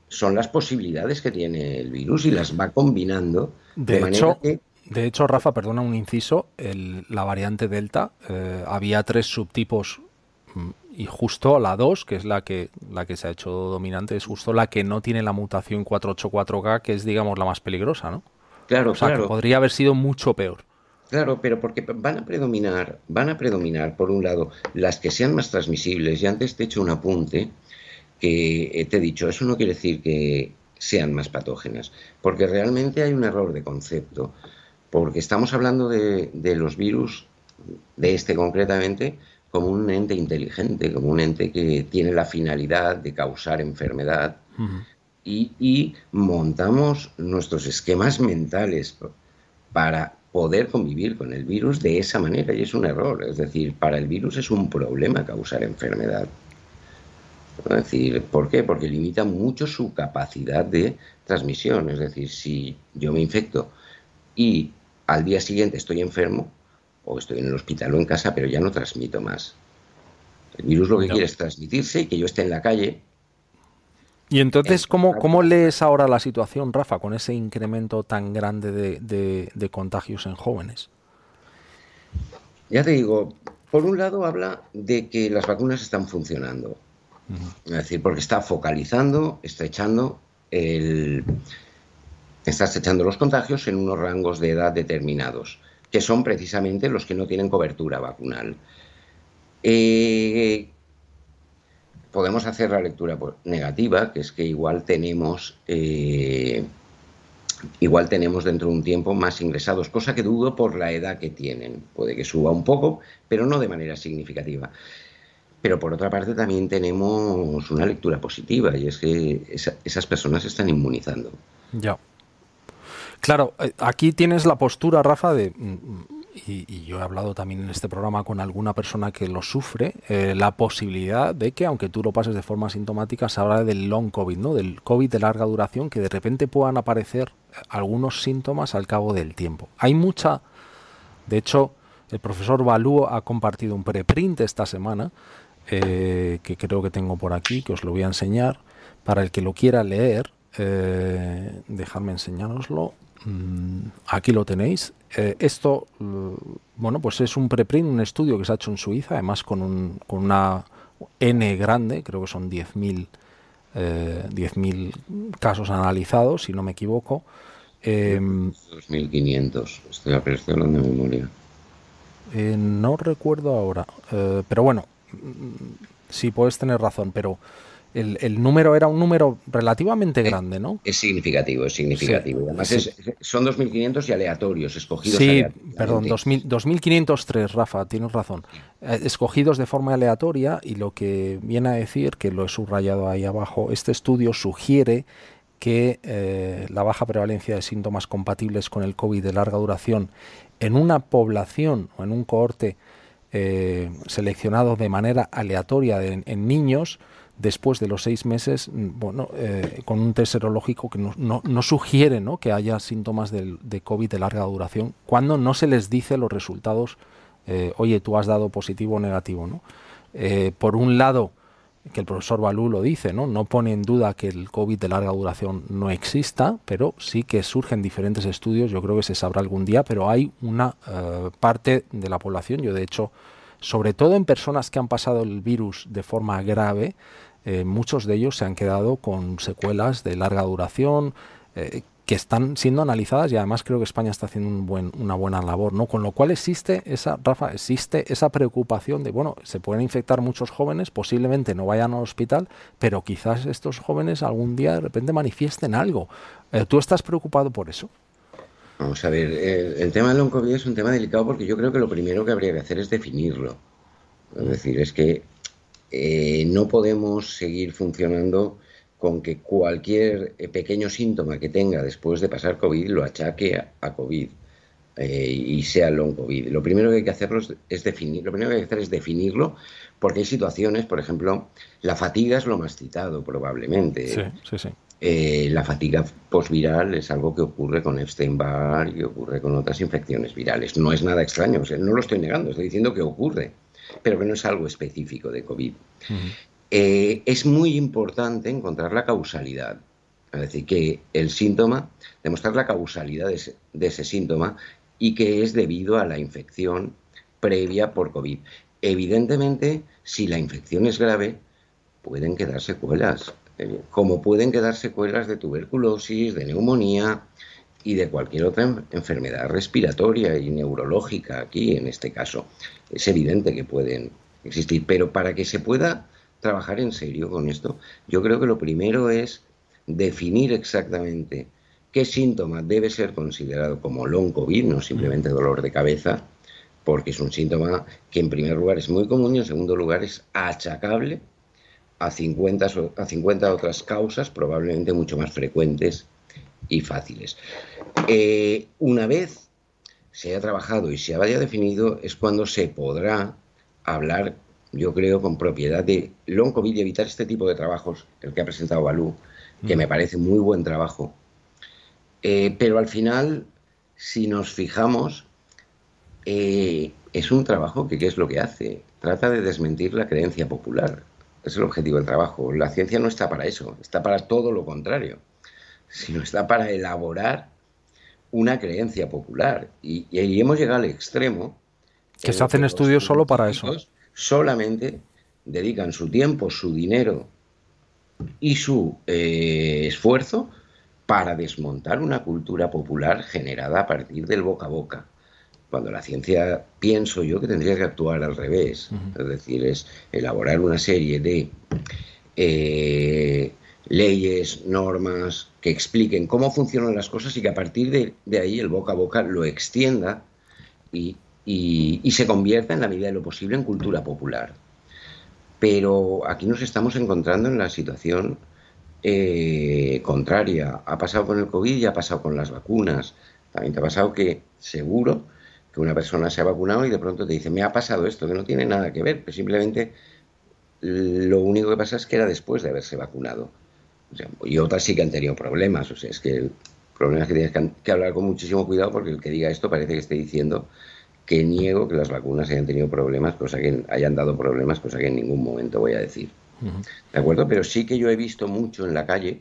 son las posibilidades que tiene el virus y las va combinando de, manera que de hecho, Rafa, perdona un inciso, la variante Delta, eh, había tres subtipos mm, y justo la 2, que es la que, la que se ha hecho dominante, es justo la que no tiene la mutación 484K, que es, digamos, la más peligrosa, ¿no? Claro, o sea, claro. que podría haber sido mucho peor. Claro, pero porque van a predominar, van a predominar, por un lado, las que sean más transmisibles. Y antes te he hecho un apunte que eh, te he dicho, eso no quiere decir que sean más patógenas, porque realmente hay un error de concepto porque estamos hablando de, los virus, de este concretamente, como un ente inteligente, como un ente que tiene la finalidad de causar enfermedad y, montamos nuestros esquemas mentales para poder convivir con el virus de esa manera y es un error. Es decir, para el virus es un problema causar enfermedad. Es decir, ¿por qué? Porque limita mucho su capacidad de transmisión. Es decir, si yo me infecto y al día siguiente estoy enfermo o estoy en el hospital o en casa, pero ya no transmito más. El virus lo que quiere es transmitirse y que yo esté en la calle. Y entonces, ¿cómo, ¿cómo, lees ahora la situación, Rafa, con ese incremento tan grande de, contagios en jóvenes? Ya te digo, por un lado habla de que las vacunas están funcionando. Es decir, porque está focalizando, estrechando el, estás echando los contagios en unos rangos de edad determinados, que son precisamente los que no tienen cobertura vacunal. Eh, podemos hacer la lectura negativa, que es que igual tenemos, eh, igual tenemos dentro de un tiempo más ingresados, cosa que dudo por la edad que tienen. Puede que suba un poco, pero no de manera significativa. Pero por otra parte también tenemos una lectura positiva y es que esas personas se están inmunizando. Ya. Claro, eh, aquí tienes la postura, Rafa, de, mm, y, yo he hablado también en este programa con alguna persona que lo sufre, eh, la posibilidad de que, aunque tú lo pases de forma sintomática, se habla del long COVID, ¿no? del COVID de larga duración, que de repente puedan aparecer algunos síntomas al cabo del tiempo. Hay mucha, de hecho, el profesor Balú ha compartido un preprint esta semana, eh, que creo que tengo por aquí, que os lo voy a enseñar, para el que lo quiera leer, eh, dejadme enseñároslo. Mm, aquí lo tenéis. Eh, esto, mm, bueno, pues es un preprint, un estudio que se ha hecho en Suiza, además con, un, con una N grande, creo que son 10.000 eh, casos analizados, si no me equivoco. 2.500, em, estoy, hablando de memoria. Eh, no recuerdo ahora, pero bueno, mm, sí puedes tener razón, pero el, número era un número relativamente grande, ¿no? Es significativo, es significativo. Además, son 2.500 y aleatorios, escogidos. Sí, perdón, 2.503, Rafa, tienes razón. Eh, escogidos de forma aleatoria y lo que viene a decir, que lo he subrayado ahí abajo, este estudio sugiere que eh, la baja prevalencia de síntomas compatibles con el COVID de larga duración en una población o en un cohorte eh, seleccionado de manera aleatoria en niños, después de los seis meses, mm, bueno, eh, con un test serológico que no, sugiere ¿no? que haya síntomas de, de, COVID de larga duración, cuando no se les dice los resultados, eh, oye, tú has dado positivo o negativo. ¿no? Eh, por un lado, que el profesor Balú lo dice, ¿no? no pone en duda que el COVID de larga duración no exista, pero sí que surgen diferentes estudios, yo creo que se sabrá algún día, pero hay una parte de la población, yo de hecho, sobre todo en personas que han pasado el virus de forma grave, eh, muchos de ellos se han quedado con secuelas de larga duración, eh, que están siendo analizadas y además creo que España está haciendo un buen, una buena labor, ¿no? Con lo cual existe esa, Rafa, existe esa preocupación de, bueno, se pueden infectar muchos jóvenes, posiblemente no vayan al hospital, pero quizás estos jóvenes algún día de repente manifiesten algo. Eh, ¿Tú estás preocupado por eso? Vamos a ver, el, tema del long COVID es un tema delicado porque yo creo que lo primero que habría que hacer es definirlo. Es decir, es que eh, no podemos seguir funcionando con que cualquier eh, pequeño síntoma que tenga después de pasar COVID lo achaque a, COVID eh, y sea long COVID. Lo primero que hay que hacerlo es definir, lo primero que hay que hacer es definirlo, porque hay situaciones, por ejemplo, la fatiga es lo más citado probablemente. Sí, sí, sí. Eh, la fatiga postviral es algo que ocurre con Epstein-Barr y ocurre con otras infecciones virales. No es nada extraño, no lo estoy negando, estoy diciendo que ocurre, pero que no es algo específico de COVID. Eh, es muy importante encontrar la causalidad. Es decir, que el síntoma, demostrar la causalidad de ese, síntoma y que es debido a la infección previa por COVID. Evidentemente, si la infección es grave, pueden quedar secuelas, eh, como pueden quedar secuelas de tuberculosis, de neumonía y de cualquier otra enfermedad respiratoria y neurológica aquí en este caso. Es evidente que pueden existir, pero para que se pueda trabajar en serio con esto, yo creo que lo primero es definir exactamente qué síntoma debe ser considerado como long COVID, no simplemente mm. dolor de cabeza, porque es un síntoma que en primer lugar es muy común y en segundo lugar es achacable a 50, a 50 otras causas, probablemente mucho más frecuentes y fáciles. Eh, una vez se haya trabajado y se haya definido, es cuando se podrá hablar yo creo, con propiedad de long COVID y evitar este tipo de trabajos, el que ha presentado Balú, que me mm. parece muy buen trabajo. Eh, pero al final, si nos fijamos, eh, es un trabajo que, ¿qué es lo que hace? Trata de desmentir la creencia popular. Es el objetivo del trabajo. La ciencia no está para eso, está para todo lo contrario, sino está para elaborar una creencia popular. Y, y hemos llegado al extremo. Que se hacen estudios solo para eso solamente dedican su tiempo, su dinero y su eh, esfuerzo para desmontar una cultura popular generada a partir del boca a boca. Cuando la ciencia, pienso yo que tendría que actuar al revés, es decir, es elaborar una serie de eh, leyes, normas que expliquen cómo funcionan las cosas y que a partir de, ahí el boca a boca lo extienda y y, se convierta en la medida de lo posible en cultura popular. Pero aquí nos estamos encontrando en la situación eh, contraria. Ha pasado con el COVID y ha pasado con las vacunas. También te ha pasado que seguro que una persona se ha vacunado y de pronto te dice, me ha pasado esto, que no tiene nada que ver, que simplemente lo único que pasa es que era después de haberse vacunado. Y otras sí que han tenido problemas. O sea, es que el problema es que tienes que hablar con muchísimo cuidado porque el que diga esto parece que esté diciendo que niego que las vacunas hayan tenido problemas, cosa que hayan dado problemas, cosa que en ningún momento voy a decir. ¿De acuerdo? Pero sí que yo he visto mucho en la calle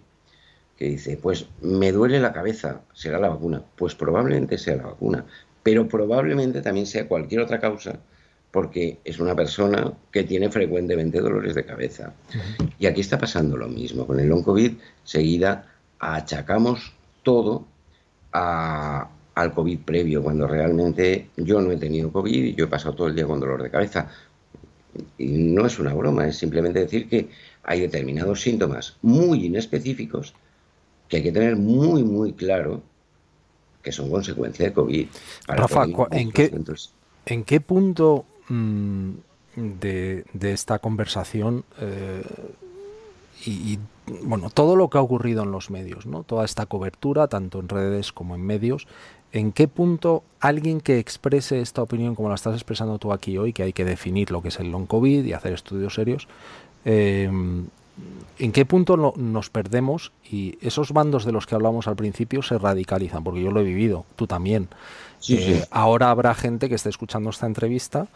que dice, pues me duele la cabeza, será la vacuna. Pues probablemente sea la vacuna, pero probablemente también sea cualquier otra causa, porque es una persona que tiene frecuentemente dolores de cabeza. Y aquí está pasando lo mismo. Con el long COVID, seguida achacamos todo a, al COVID previo, cuando realmente yo no he tenido COVID y yo he pasado todo el día con dolor de cabeza. Y no es una broma, es simplemente decir que hay determinados síntomas muy inespecíficos que hay que tener muy, muy claro que son consecuencia de COVID. Rafa, ¿en qué, ¿en qué punto mm, de, esta conversación eh, y, bueno, todo lo que ha ocurrido en los medios, ¿no? toda esta cobertura, tanto en redes como en medios, ¿en qué punto alguien que exprese esta opinión como la estás expresando tú aquí hoy, que hay que definir lo que es el long COVID y hacer estudios serios, eh, ¿en qué punto nos perdemos y esos bandos de los que hablamos al principio se radicalizan? Porque yo lo he vivido, tú también. Eh, ahora habrá gente que esté escuchando esta entrevista,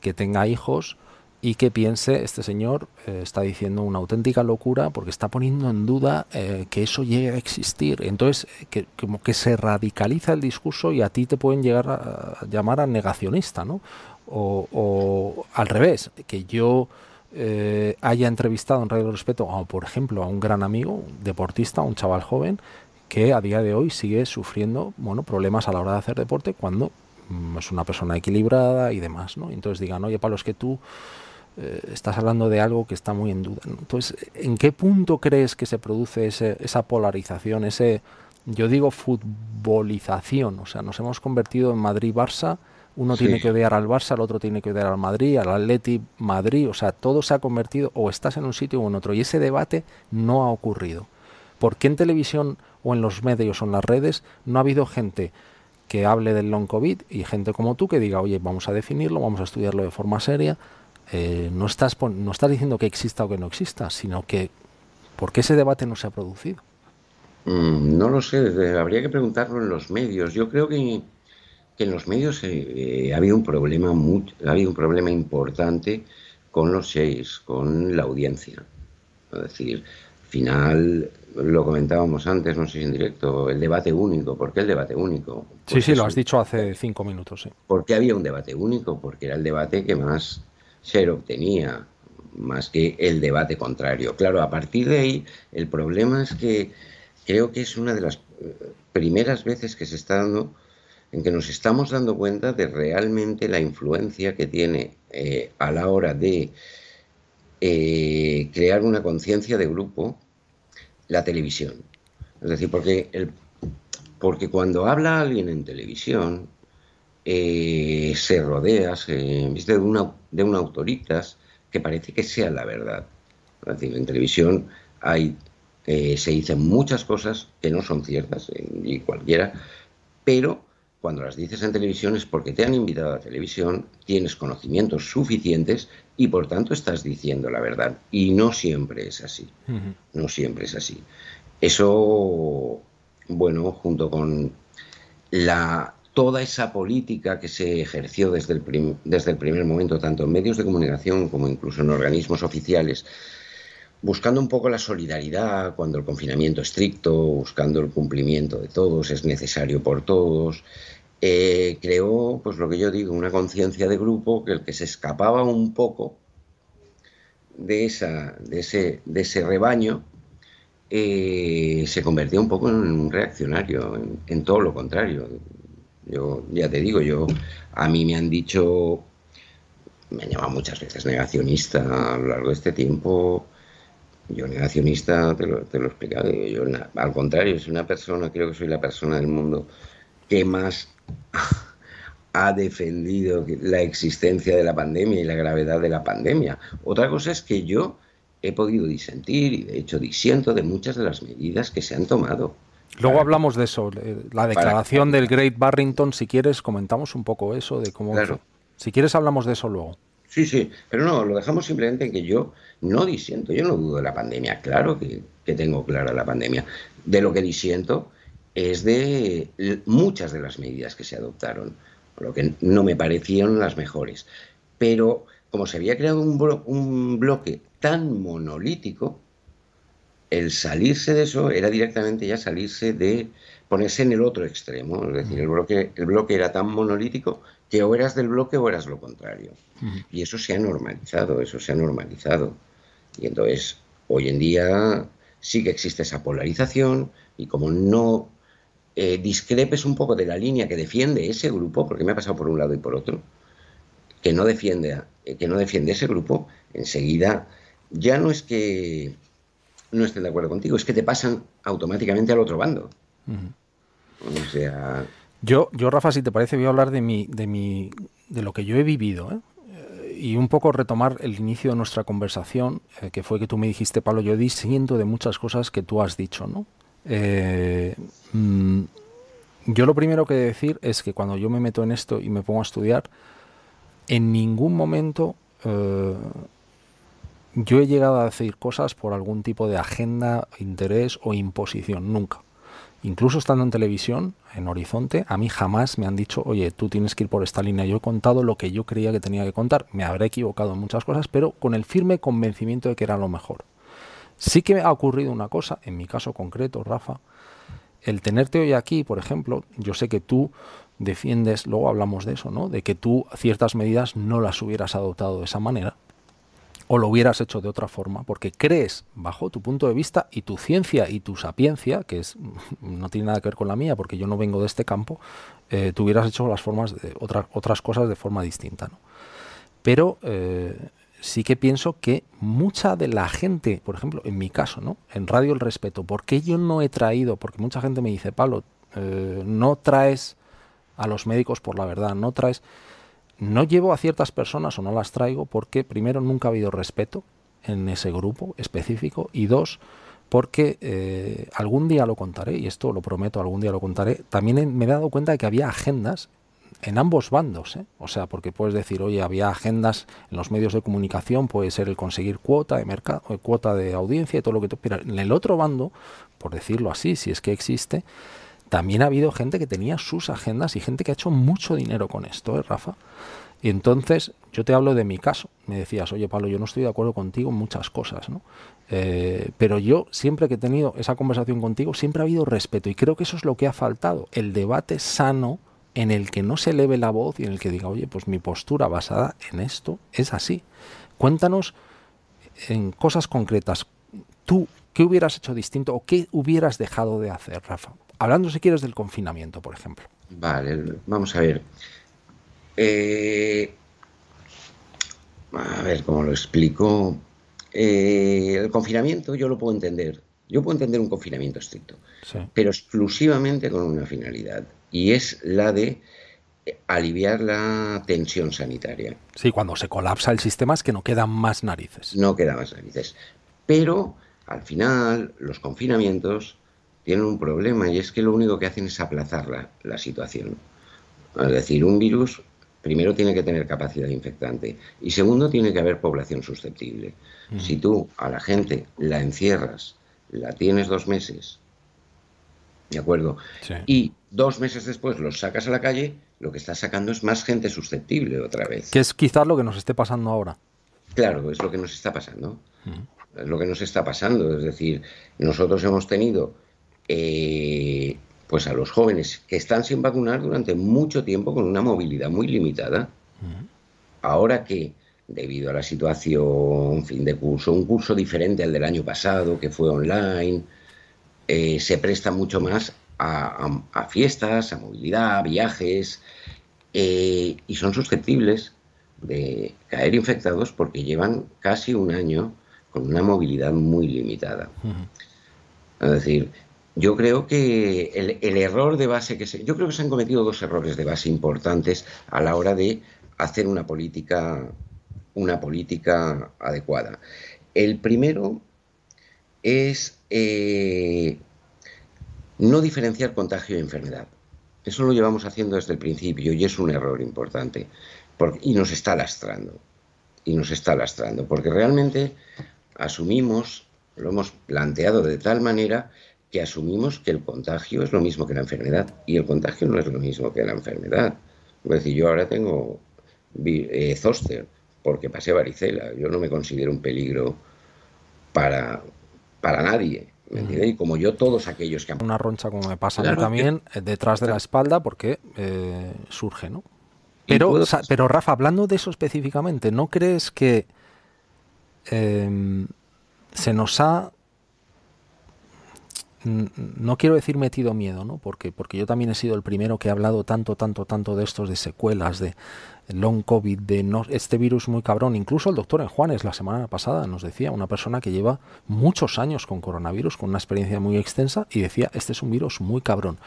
que tenga hijos y que piense, este señor eh, está diciendo una auténtica locura porque está poniendo en duda eh, que eso llegue a existir. Entonces, que, como que se radicaliza el discurso y a ti te pueden llegar a, llamar a negacionista, ¿no? O, al revés, que yo eh, haya entrevistado en Radio Respeto, a, por ejemplo, a un gran amigo, deportista, un chaval joven, que a día de hoy sigue sufriendo bueno, problemas a la hora de hacer deporte cuando mm, es una persona equilibrada y demás. ¿no? Entonces digan, oye, Pablo, es que tú eh, estás hablando de algo que está muy en duda. Entonces, ¿en qué punto crees que se produce ese, esa polarización, ese, yo digo, futbolización? O sea, nos hemos convertido en Madrid-Barça, uno tiene que odiar al Barça, el otro tiene que odiar al Madrid, al Atleti Madrid, o sea, todo se ha convertido, o estás en un sitio o en otro, y ese debate no ha ocurrido. ¿Por qué en televisión o en los medios o en las redes no ha habido gente que hable del long COVID y gente como tú que diga, oye, vamos a definirlo, vamos a estudiarlo de forma seria? Eh, no, estás, no estás diciendo que exista o que no exista, sino que ¿por qué ese debate no se ha producido? Mm, no lo sé, habría que preguntarlo en los medios. Yo creo que, en los medios eh, había un problema ha habido un problema importante con los seis, con la audiencia. Es decir, final lo comentábamos antes, no sé si en directo, el debate único. ¿Por qué el debate único? sí, sí, lo has dicho hace cinco minutos. Sí. ¿Por qué había un debate único? Porque era el debate que más se obtenía, más que el debate contrario. Claro, a partir de ahí, el problema es que creo que es una de las eh, primeras veces que se está dando en que nos estamos dando cuenta de realmente la influencia que tiene eh, a la hora de eh, crear una conciencia de grupo la televisión. Es decir, porque, el, porque cuando habla alguien en televisión, eh, se rodea, de una, de una autoritas que parece que sea la verdad. Es decir, en televisión hay, se dicen muchas cosas que no son ciertas, y cualquiera, pero cuando las dices en televisión es porque te han invitado a televisión, tienes conocimientos suficientes y por tanto estás diciendo la verdad. Y no siempre es así. No siempre es así. Eso, bueno, junto con la, toda esa política que se ejerció desde el, desde el primer momento, tanto en medios de comunicación como incluso en organismos oficiales, buscando un poco la solidaridad cuando el confinamiento estricto, buscando el cumplimiento de todos, es necesario por todos, eh, creó, pues lo que yo digo, una conciencia de grupo que el que se escapaba un poco de, esa, de, ese, de ese rebaño eh, se convertía un poco en un reaccionario, en, todo lo contrario. Yo ya te digo, yo a mí me han dicho, me han llamado muchas veces negacionista a lo largo de este tiempo yo negacionista, te lo, te lo he explicado, yo, al contrario, soy una persona, creo que soy la persona del mundo que más ha defendido la existencia de la pandemia y la gravedad de la pandemia. Otra cosa es que yo he podido disentir y de hecho disiento de muchas de las medidas que se han tomado. Luego hablamos de eso, la declaración del Great Barrington, si quieres comentamos un poco eso, de cómo... Si quieres hablamos de eso luego. Sí, sí, pero no, lo dejamos simplemente en que yo no disiento, yo no dudo de la pandemia, claro que, tengo clara la pandemia. De lo que disiento es de muchas de las medidas que se adoptaron, lo que no me parecieron las mejores. Pero como se había creado un, un bloque tan monolítico, el salirse de eso era directamente ya salirse de ponerse en el otro extremo. Es decir, el bloque, el bloque era tan monolítico que o eras del bloque o eras lo contrario. Y eso se ha normalizado, eso se ha normalizado. Y entonces, hoy en día sí que existe esa polarización y como no eh, discrepes un poco de la línea que defiende ese grupo, porque me ha pasado por un lado y por otro, que no defiende, eh, que no defiende ese grupo, enseguida ya no es que no estén de acuerdo contigo, es que te pasan automáticamente al otro bando. O sea, yo, yo, Rafa, si te parece, voy a hablar de mi, de mi, de lo que yo he vivido, ¿eh? Eh, y un poco retomar el inicio de nuestra conversación, eh, que fue que tú me dijiste, Pablo, yo disiento de muchas cosas que tú has dicho, ¿no? Mm, yo lo primero que decir es que cuando yo me meto en esto y me pongo a estudiar, en ningún momento yo he llegado a decir cosas por algún tipo de agenda, interés o imposición, nunca incluso estando en televisión, en Horizonte, a mí jamás me han dicho, oye, tú tienes que ir por esta línea. Yo he contado lo que yo creía que tenía que contar. Me habré equivocado en muchas cosas, pero con el firme convencimiento de que era lo mejor. Sí que ha ocurrido una cosa, en mi caso concreto, Rafa, el tenerte hoy aquí, por ejemplo, yo sé que tú defiendes, luego hablamos de eso, ¿no? De que tú ciertas medidas no las hubieras adoptado de esa manera. O lo hubieras hecho de otra forma, porque crees, bajo tu punto de vista y tu ciencia y tu sapiencia, que es no tiene nada que ver con la mía, porque yo no vengo de este campo, eh, hubieras hecho las formas de otras otras cosas de forma distinta. ¿no? Pero eh, sí que pienso que mucha de la gente, por ejemplo, en mi caso, ¿no? En Radio El Respeto, ¿por qué yo no he traído? Porque mucha gente me dice, Pablo, eh, no traes a los médicos por la verdad, no traes no llevo a ciertas personas o no las traigo porque primero nunca ha habido respeto en ese grupo específico y dos porque eh, algún día lo contaré y esto lo prometo algún día lo contaré también me he dado cuenta de que había agendas en ambos bandos ¿eh? o sea porque puedes decir oye había agendas en los medios de comunicación puede ser el conseguir cuota de mercado eh, cuota de audiencia y todo lo que tú pero en el otro bando por decirlo así si es que existe también ha habido gente que tenía sus agendas y gente que ha hecho mucho dinero con esto, ¿eh, Rafa? Y entonces, yo te hablo de mi caso. Me decías, oye, Pablo, yo no estoy de acuerdo contigo en muchas cosas, ¿no? Eh, pero yo, siempre que he tenido esa conversación contigo, siempre ha habido respeto. Y creo que eso es lo que ha faltado. El debate sano en el que no se eleve la voz y en el que diga, oye, pues mi postura basada en esto es así. Cuéntanos en cosas concretas. ¿Tú qué hubieras hecho distinto o qué hubieras dejado de hacer, Rafa? Hablando, si quieres, del confinamiento, por ejemplo. Vale, vamos a ver. Eh, a ver cómo lo explico. Eh, el confinamiento yo lo puedo entender. Yo puedo entender un confinamiento estricto, pero exclusivamente con una finalidad, y es la de aliviar la tensión sanitaria. Sí, cuando se colapsa el sistema es que no quedan más narices. No quedan más narices. Pero al final los confinamientos tienen un problema y es que lo único que hacen es aplazar la, situación. Es decir, un virus primero tiene que tener capacidad infectante y segundo tiene que haber población susceptible. Si tú a la gente la encierras, la tienes dos meses, ¿de acuerdo? Y dos meses después los sacas a la calle, lo que estás sacando es más gente susceptible otra vez. Que es quizás lo que nos esté pasando ahora. Claro, es lo que nos está pasando. Es lo que nos está pasando. Es decir, nosotros hemos tenido eh, pues a los jóvenes que están sin vacunar durante mucho tiempo con una movilidad muy limitada. Ahora que, debido a la situación fin de curso, un curso diferente al del año pasado, que fue online, eh, se presta mucho más a, fiestas, a movilidad, a viajes, eh, y son susceptibles de caer infectados porque llevan casi un año con una movilidad muy limitada. Es decir, yo creo que el, error de base que se, yo creo que se han cometido dos errores de base importantes a la hora de hacer una política una política adecuada. El primero es eh, no diferenciar contagio y enfermedad. Eso lo llevamos haciendo desde el principio y es un error importante. y nos está lastrando. Y nos está lastrando. Porque realmente asumimos, lo hemos planteado de tal manera que asumimos que el contagio es lo mismo que la enfermedad y el contagio no es lo mismo que la enfermedad. Es decir, yo ahora tengo eh, zoster porque pasé varicela, yo no me considero un peligro para, para nadie. ¿me entiendes? Y como yo, todos aquellos que han... Una roncha como me pasa a mí también, eh, detrás de la espalda, porque eh, surge, ¿no? Pero, pero Rafa, hablando de eso específicamente, ¿no crees que em, se nos ha no quiero decir metido miedo, ¿no? Porque, porque yo también he sido el primero que ha hablado tanto, tanto, tanto de estos, de secuelas, de long COVID, de no, este virus muy cabrón. Incluso el doctor en Juanes la semana pasada nos decía, una persona que lleva muchos años con coronavirus, con una experiencia muy extensa, y decía, este es un virus muy cabrón,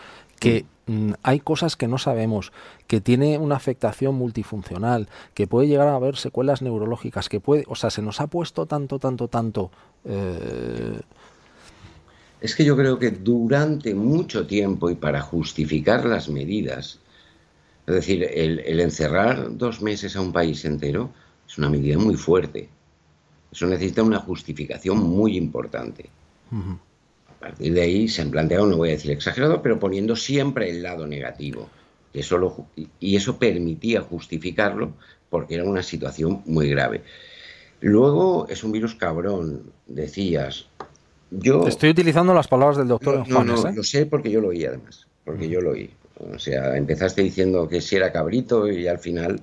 que mm, hay cosas que no sabemos, que tiene una afectación multifuncional, que puede llegar a haber secuelas neurológicas, que puede, o sea, se nos ha puesto tanto, tanto, tanto... Eh, es que yo creo que durante mucho tiempo y para justificar las medidas, es decir, el, encerrar dos meses a un país entero es una medida muy fuerte. Eso necesita una justificación muy importante. A partir de ahí se han planteado, no voy a decir exagerado, pero poniendo siempre el lado negativo. Eso y eso permitía justificarlo porque era una situación muy grave. Luego es un virus cabrón, decías, Estoy utilizando las palabras del doctor no, No, ¿eh? lo sé porque yo lo oí además, porque yo lo oí. O sea, empezaste diciendo que si era cabrito y al final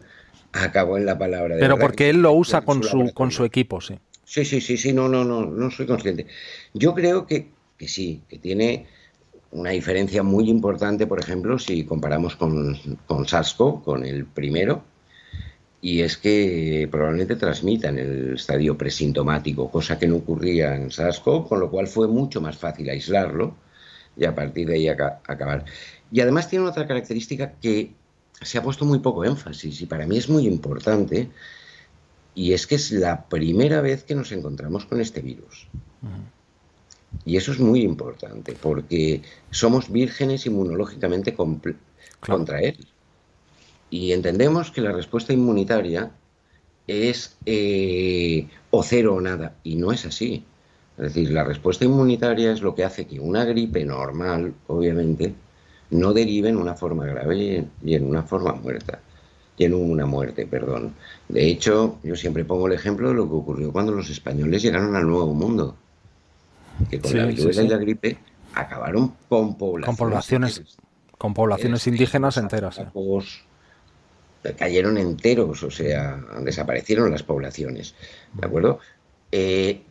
acabó en la palabra. De Pero porque él lo usa con su, con su equipo, sí. Sí, sí, sí, sí, no, no, no, no soy consciente. Yo creo que, que sí, que tiene una diferencia muy importante, por ejemplo, si comparamos con, con SARS-CoV, con el primero, y es que probablemente transmitan el estadio presintomático, cosa que no ocurría en SARS-CoV, con lo cual fue mucho más fácil aislarlo y a partir de ahí acabar. Y además tiene otra característica que se ha puesto muy poco énfasis y para mí es muy importante, y es que es la primera vez que nos encontramos con este virus. Y eso es muy importante, porque somos vírgenes inmunológicamente contra él. Y entendemos que la respuesta inmunitaria es eh, o cero o nada, y no es así. Es decir, la respuesta inmunitaria es lo que hace que una gripe normal, obviamente, no derive en una forma grave y en una forma muerta. Y en una muerte, perdón. De hecho, yo siempre pongo el ejemplo de lo que ocurrió cuando los españoles llegaron al Nuevo Mundo. Que con la viruela y la gripe acabaron con poblaciones. Con poblaciones, indígenas enteras. cayeron enteros, o sea, desaparecieron las poblaciones. ¿De acuerdo? Eh,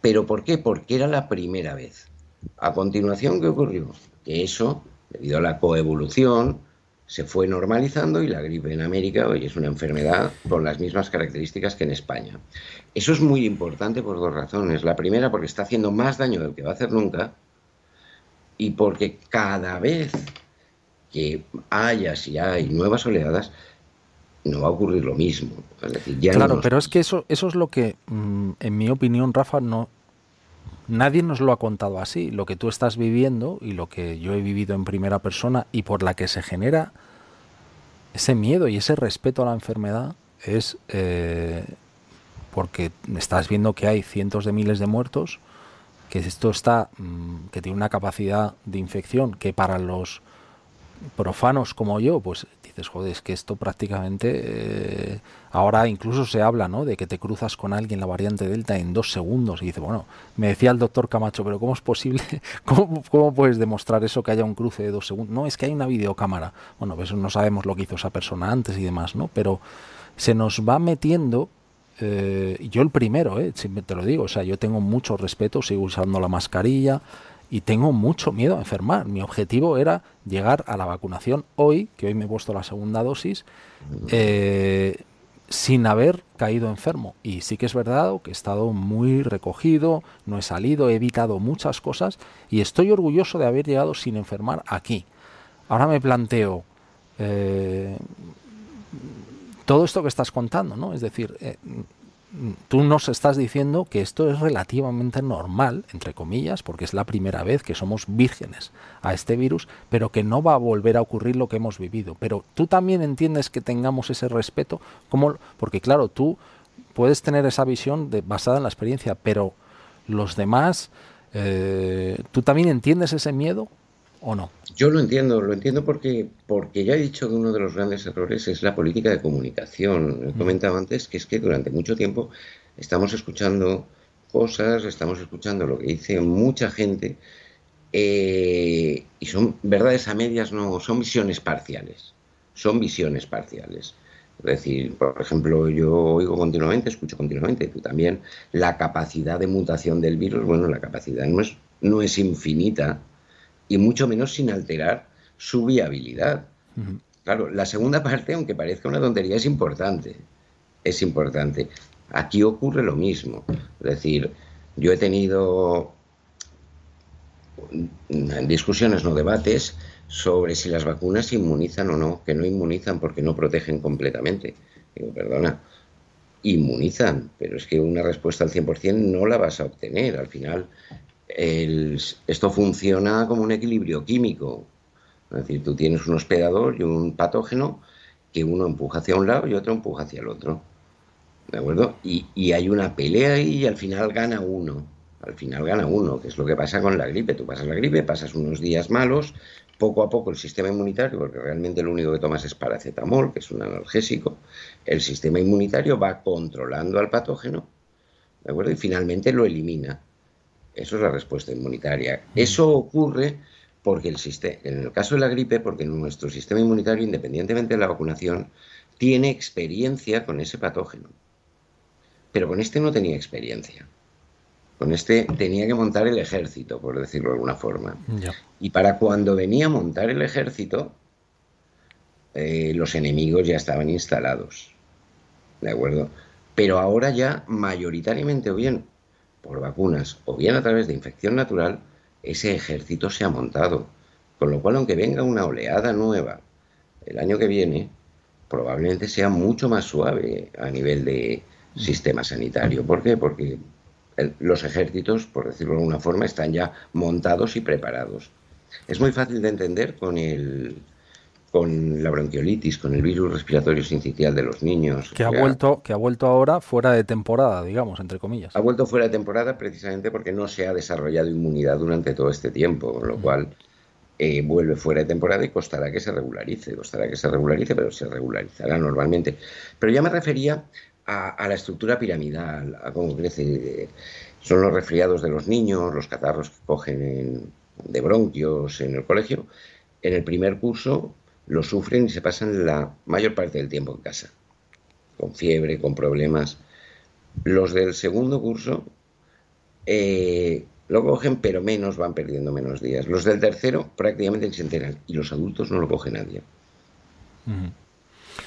¿Pero por qué? Porque era la primera vez. A continuación, ¿qué ocurrió? Que eso debido a la coevolución, se fue normalizando y la gripe en América hoy es una enfermedad con las mismas características que en España. Eso es muy importante por dos razones. La primera, porque está haciendo más daño del que va a hacer nunca y porque cada vez que haya, si hay nuevas oleadas, no va a ocurrir lo mismo. claro, pero es que eso, eso es lo que, mm, en mi opinión, Rafa, no, Nadie nos lo ha contado así. Lo que tú estás viviendo y lo que yo he vivido en primera persona y por la que se genera ese miedo y ese respeto a la enfermedad es eh, porque estás viendo que hay cientos de miles de muertos, que esto está, mm, que tiene una capacidad de infección que para los profanos como yo, pues dices, joder, es que esto prácticamente eh, ahora incluso se habla, ¿no? De que te cruzas con alguien la variante Delta en dos segundos y dice, bueno, me decía el doctor Camacho, pero ¿cómo es posible? ¿Cómo, puedes demostrar eso que haya un cruce de dos segundos? No, es que hay una videocámara. Bueno, pues no sabemos lo que hizo esa persona antes y demás, ¿no? Pero se nos va metiendo eh, yo el primero, eh, te lo digo, o sea, yo tengo mucho respeto, sigo usando la mascarilla, y tengo mucho miedo a enfermar. Mi objetivo era llegar a la vacunación hoy, que hoy me he puesto la segunda dosis, eh, sin haber caído enfermo. Y sí que es verdad que he estado muy recogido, no he salido, he evitado muchas cosas y estoy orgulloso de haber llegado sin enfermar aquí. Ahora me planteo eh, todo esto que estás contando, ¿no? Es decir, eh, tú nos estás diciendo que esto es relativamente normal, entre comillas, porque es la primera vez que somos vírgenes a este virus, pero que no va a volver a ocurrir lo que hemos vivido. Pero tú también entiendes que tengamos ese respeto, como, porque claro, tú puedes tener esa visión basada en la experiencia, pero los demás, eh, ¿tú también entiendes ese miedo? ¿O no? Yo lo entiendo, lo entiendo porque, porque ya he dicho que uno de los grandes errores es la política de comunicación. He comentado antes que es que durante mucho tiempo estamos escuchando cosas, estamos escuchando lo que dice mucha gente eh, y son verdades a medias, no, son visiones parciales. Son visiones parciales. Es decir, por ejemplo, yo oigo continuamente, escucho continuamente, tú también, la capacidad de mutación del virus, bueno, la capacidad no es, no es infinita, y mucho menos sin alterar su viabilidad. Claro, la segunda parte, aunque parezca una tontería, es importante. Es importante. Aquí ocurre lo mismo. Es decir, yo he tenido discusiones, no debates, sobre si las vacunas inmunizan o no, que no inmunizan porque no protegen completamente. Digo, perdona, inmunizan, pero es que una respuesta al 100% no la vas a obtener. Al final, esto funciona como un equilibrio químico. Es decir, tú tienes un hospedador y un patógeno que uno empuja hacia un lado y otro empuja hacia el otro. ¿De acuerdo? Y, y, hay una pelea y al final gana uno. Al final gana uno, que es lo que pasa con la gripe. Tú pasas la gripe, pasas unos días malos, poco a poco el sistema inmunitario, porque realmente lo único que tomas es paracetamol, que es un analgésico, el sistema inmunitario va controlando al patógeno, ¿de acuerdo? Y finalmente lo elimina. Eso es la respuesta inmunitaria. Eso ocurre porque el sistema, en el caso de la gripe, porque nuestro sistema inmunitario, independientemente de la vacunación, tiene experiencia con ese patógeno. Pero con este no tenía experiencia. Con este tenía que montar el ejército, por decirlo de alguna forma. Y para cuando venía a montar el ejército, eh, los enemigos ya estaban instalados. ¿De acuerdo? Pero ahora ya mayoritariamente o bien por vacunas o bien a través de infección natural, ese ejército se ha montado. Con lo cual, aunque venga una oleada nueva el año que viene, probablemente sea mucho más suave a nivel de sistema sanitario. ¿Por qué? Porque los ejércitos, por decirlo de alguna forma, están ya montados y preparados. Es muy fácil de entender con el, con la bronquiolitis, con el virus respiratorio sincitial de los niños. Que ha, vuelto, que ha vuelto ahora fuera de temporada, digamos, entre comillas. Ha vuelto fuera de temporada precisamente porque no se ha desarrollado inmunidad durante todo este tiempo, con lo cual eh, vuelve fuera de temporada y costará que se regularice, costará que se regularice, pero se regularizará normalmente. Pero ya me refería a, la estructura piramidal, a cómo crece. Son los resfriados de los niños, los catarros que cogen de bronquios en el colegio. En el primer curso lo sufren y se pasan la mayor parte del tiempo en casa, con fiebre, con problemas. Los del segundo curso eh, lo cogen, pero menos, van perdiendo menos días. Los del tercero prácticamente se enteran y los adultos no lo coge nadie.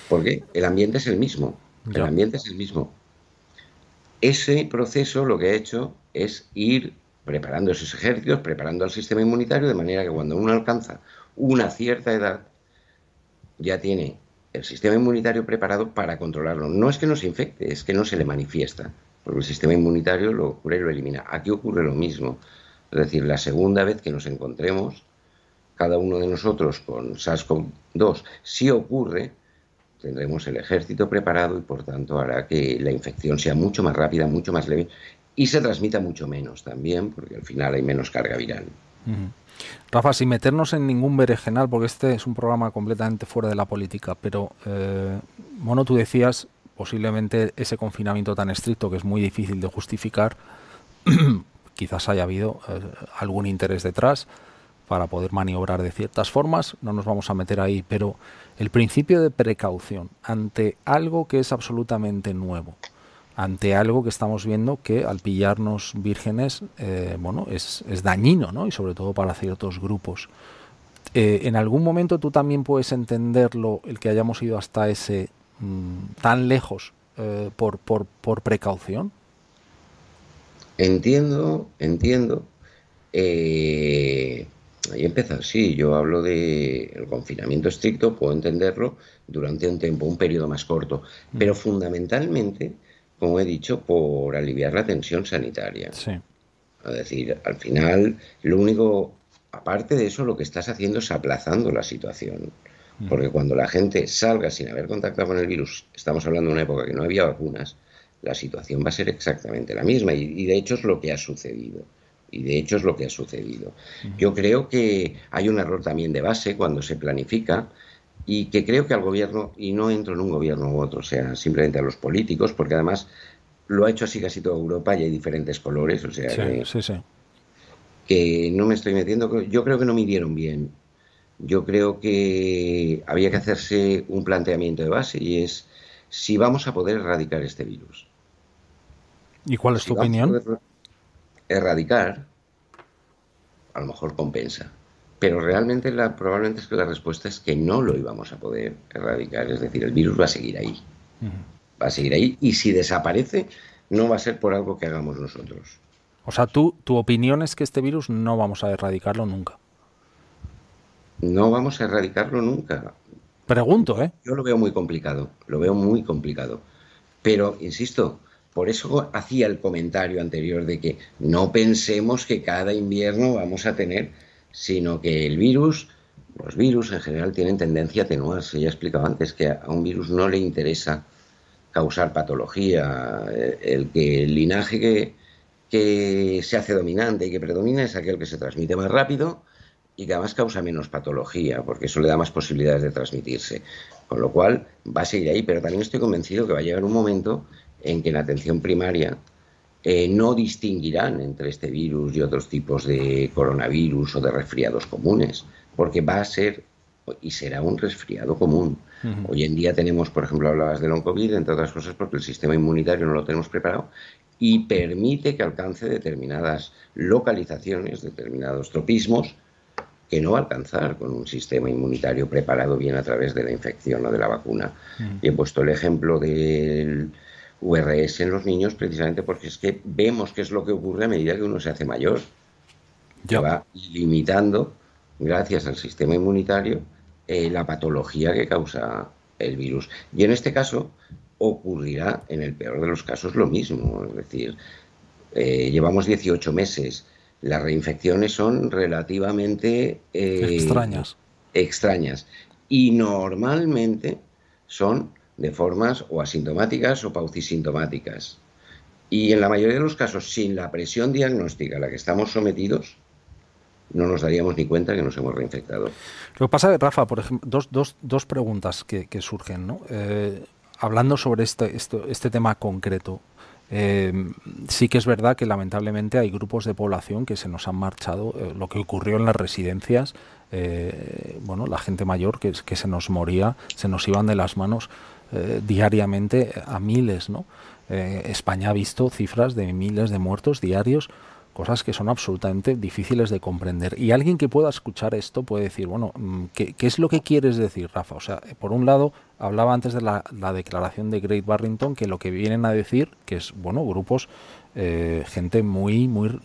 Porque el ambiente es el mismo. El ambiente es el mismo. Ese proceso lo que ha hecho es ir preparando esos ejércitos, preparando al sistema inmunitario, de manera que cuando uno alcanza una cierta edad, ya tiene el sistema inmunitario preparado para controlarlo. No es que no se infecte, es que no se le manifiesta, porque el sistema inmunitario lo cubre y lo elimina. Aquí ocurre lo mismo. Es decir, la segunda vez que nos encontremos, cada uno de nosotros con SARS-CoV-2, si ocurre, tendremos el ejército preparado y por tanto hará que la infección sea mucho más rápida, mucho más leve y se transmita mucho menos también, porque al final hay menos carga viral. Rafa, sin meternos en ningún berenjenal, porque este es un programa completamente fuera de la política, pero, eh, Mono, tú decías posiblemente ese confinamiento tan estricto que es muy difícil de justificar, quizás haya habido eh, algún interés detrás para poder maniobrar de ciertas formas, no nos vamos a meter ahí, pero el principio de precaución ante algo que es absolutamente nuevo, ante algo que estamos viendo que al pillarnos vírgenes, eh, bueno, es, dañino, ¿no? Y sobre todo para ciertos grupos. Eh, en algún momento tú también puedes entenderlo, el que hayamos ido hasta ese mm, tan lejos eh, por, por, por, precaución. Entiendo, entiendo. ahí empieza, sí, yo hablo de el confinamiento estricto, puedo entenderlo durante un tiempo, un periodo más corto, mm. pero fundamentalmente como he dicho, por aliviar la tensión sanitaria. Sí. Es decir, al final, lo único, aparte de eso, lo que estás haciendo es aplazando la situación. Mm. Porque cuando la gente salga sin haber contactado con el virus, estamos hablando de una época que no había vacunas, la situación va a ser exactamente la misma. Y, de hecho es lo que ha sucedido. Y de hecho es lo que ha sucedido. Mm. Yo creo que hay un error también de base cuando se planifica y que creo que al gobierno, y no entro en un gobierno u otro, o sea, simplemente a los políticos, porque además lo ha hecho así casi toda Europa y hay diferentes colores, o sea, que, no me estoy metiendo, yo creo que no midieron bien. Yo creo que había que hacerse un planteamiento de base y es si vamos a poder erradicar este virus. ¿Y cuál es tu opinión? erradicar, a lo mejor compensa. Pero realmente la, probablemente es que la respuesta es que no lo íbamos a poder erradicar. Es decir, el virus va a seguir ahí. Va a seguir ahí. Y si desaparece, no va a ser por algo que hagamos nosotros. O sea, tú, tu opinión es que este virus no vamos a erradicarlo nunca. No vamos a erradicarlo nunca. Pregunto, ¿eh? Yo lo veo muy complicado. Lo veo muy complicado. Pero, insisto, por eso hacía el comentario anterior de que no pensemos que cada invierno vamos a tener sino que el virus, los virus en general tienen tendencia a atenuarse. Ya he explicado antes que a un virus no le interesa causar patología. Eh, el que el linaje que, se hace dominante y que predomina es aquel que se transmite más rápido y que además causa menos patología, porque eso le da más posibilidades de transmitirse. Con lo cual va a seguir ahí, pero también estoy convencido que va a llegar un momento en que en la atención primaria eh, no distinguirán entre este virus y otros tipos de coronavirus o de resfriados comunes, porque va a ser y será un resfriado común. Hoy en día tenemos, por ejemplo, hablabas del COVID, entre otras cosas, porque el sistema inmunitario no lo tenemos preparado y permite que alcance determinadas localizaciones, determinados tropismos, que no va a alcanzar con un sistema inmunitario preparado bien a través de la infección o de la vacuna. Y he puesto el ejemplo del URS en los niños precisamente porque es que vemos qué es lo que ocurre a medida que uno se hace mayor. Ya. va limitando, gracias al sistema inmunitario, eh, la patología que causa el virus. Y en este caso ocurrirá, en el peor de los casos, lo mismo. Es decir, eh, llevamos 18 meses. Las reinfecciones son relativamente eh, extrañas. extrañas. Y normalmente son de formas o asintomáticas o paucisintomáticas. Y en la mayoría de los casos, sin la presión diagnóstica a la que estamos sometidos, no nos daríamos ni cuenta que nos hemos reinfectado. Lo que pasa, Rafa, por ejemplo, dos, dos, dos preguntas que, surgen. ¿no? Eh, hablando sobre este, este tema concreto, eh, sí que es verdad que lamentablemente hay grupos de población que se nos han marchado. Eh, lo que ocurrió en las residencias, bueno, la gente mayor que, que se nos moría, se nos iban de las manos eh, diariamente a miles, ¿no? Eh, España ha visto cifras de miles de muertos diarios, cosas que son absolutamente difíciles de comprender. Y alguien que pueda escuchar esto puede decir, bueno, mm, ¿qué, es lo que quieres decir, Rafa? O sea, por un lado, hablaba antes de la, declaración de Great Barrington, que lo que vienen a decir, que es, bueno, grupos, eh, gente muy, muy,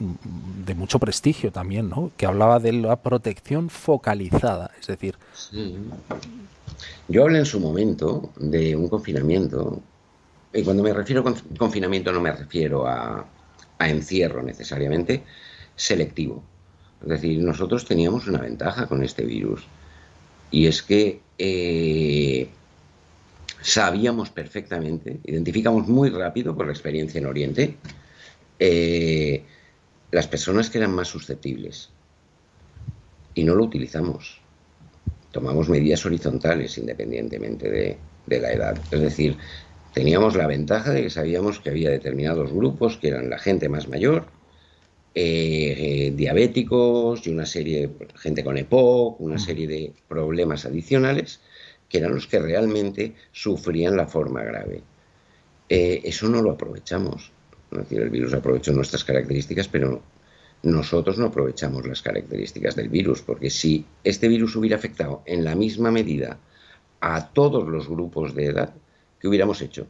de mucho prestigio también, ¿no? Que hablaba de la protección focalizada, es decir... Yo hablé en su momento de un confinamiento, y cuando me refiero a confinamiento no me refiero a, encierro necesariamente, selectivo. Es decir, nosotros teníamos una ventaja con este virus, y es que eh, sabíamos perfectamente, identificamos muy rápido por la experiencia en Oriente, eh, las personas que eran más susceptibles. Y no lo utilizamos tomamos medidas horizontales independientemente de, la edad. Es decir, teníamos la ventaja de que sabíamos que había determinados grupos que eran la gente más mayor, eh, eh, diabéticos y una serie, de gente con EPOC, una serie de problemas adicionales que eran los que realmente sufrían la forma grave. Eh, eso no lo aprovechamos. Es decir, el virus aprovechó nuestras características, pero nosotros no aprovechamos las características del virus, porque si este virus hubiera afectado en la misma medida a todos los grupos de edad, ¿qué hubiéramos hecho?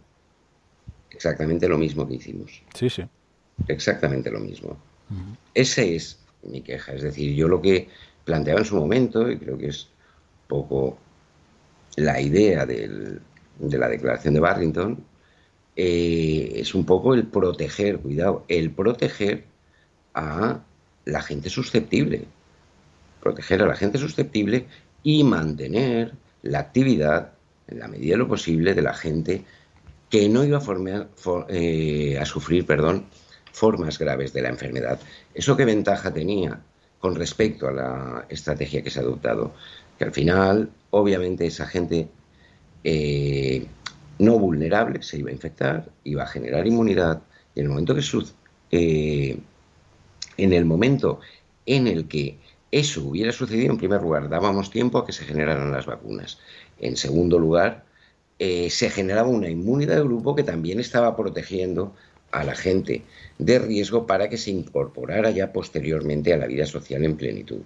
Exactamente lo mismo que hicimos. Sí, sí. Exactamente lo mismo. Esa es mi queja. Es decir, yo lo que planteaba en su momento, y creo que es poco la idea de la declaración de Barrington, eh, es un poco el proteger, cuidado, el proteger a la gente susceptible, proteger a la gente susceptible y mantener la actividad en la medida de lo posible de la gente que no iba a, eh, a sufrir perdón, formas graves de la enfermedad. ¿Eso qué ventaja tenía con respecto a la estrategia que se ha adoptado? Que al final, obviamente, esa gente eh, no vulnerable se iba a infectar, iba a generar inmunidad, y en el momento que, eh, en el momento en el que eso hubiera sucedido, en primer lugar, dábamos tiempo a que se generaran las vacunas. En segundo lugar, eh, se generaba una inmunidad de grupo que también estaba protegiendo a la gente de riesgo para que se incorporara ya posteriormente a la vida social en plenitud.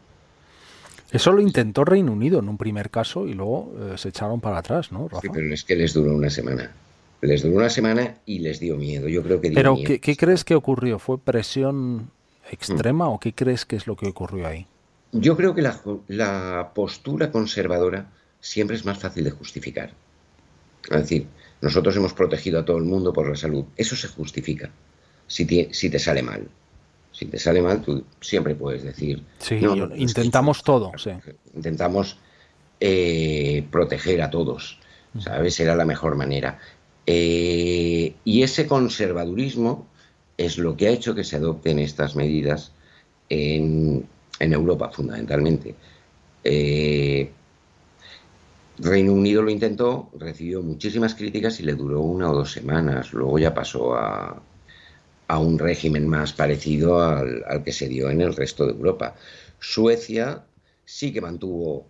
Eso lo intentó Reino Unido en un primer caso y luego eh, se echaron para atrás, ¿no? Sí, pero es que les duró una semana. Les duró una semana y les dio miedo. Yo creo que pero ¿qué, crees que ocurrió? ¿Fue presión extrema o qué crees que es lo que ocurrió ahí? Yo creo que la, postura conservadora siempre es más fácil de justificar. Es decir, nosotros hemos protegido a todo el mundo por la salud. Eso se justifica si te, si te sale mal. Si te sale mal, tú siempre puedes decir. Sí, intentamos todo. Intentamos eh, proteger a todos. ¿Sabes? Era la mejor manera. Eh, y ese conservadurismo es lo que ha hecho que se adopten estas medidas en, Europa, fundamentalmente. Eh, Reino Unido lo intentó, recibió muchísimas críticas y le duró una o dos semanas. Luego ya pasó a, a un régimen más parecido al, que se dio en el resto de Europa. Suecia sí que mantuvo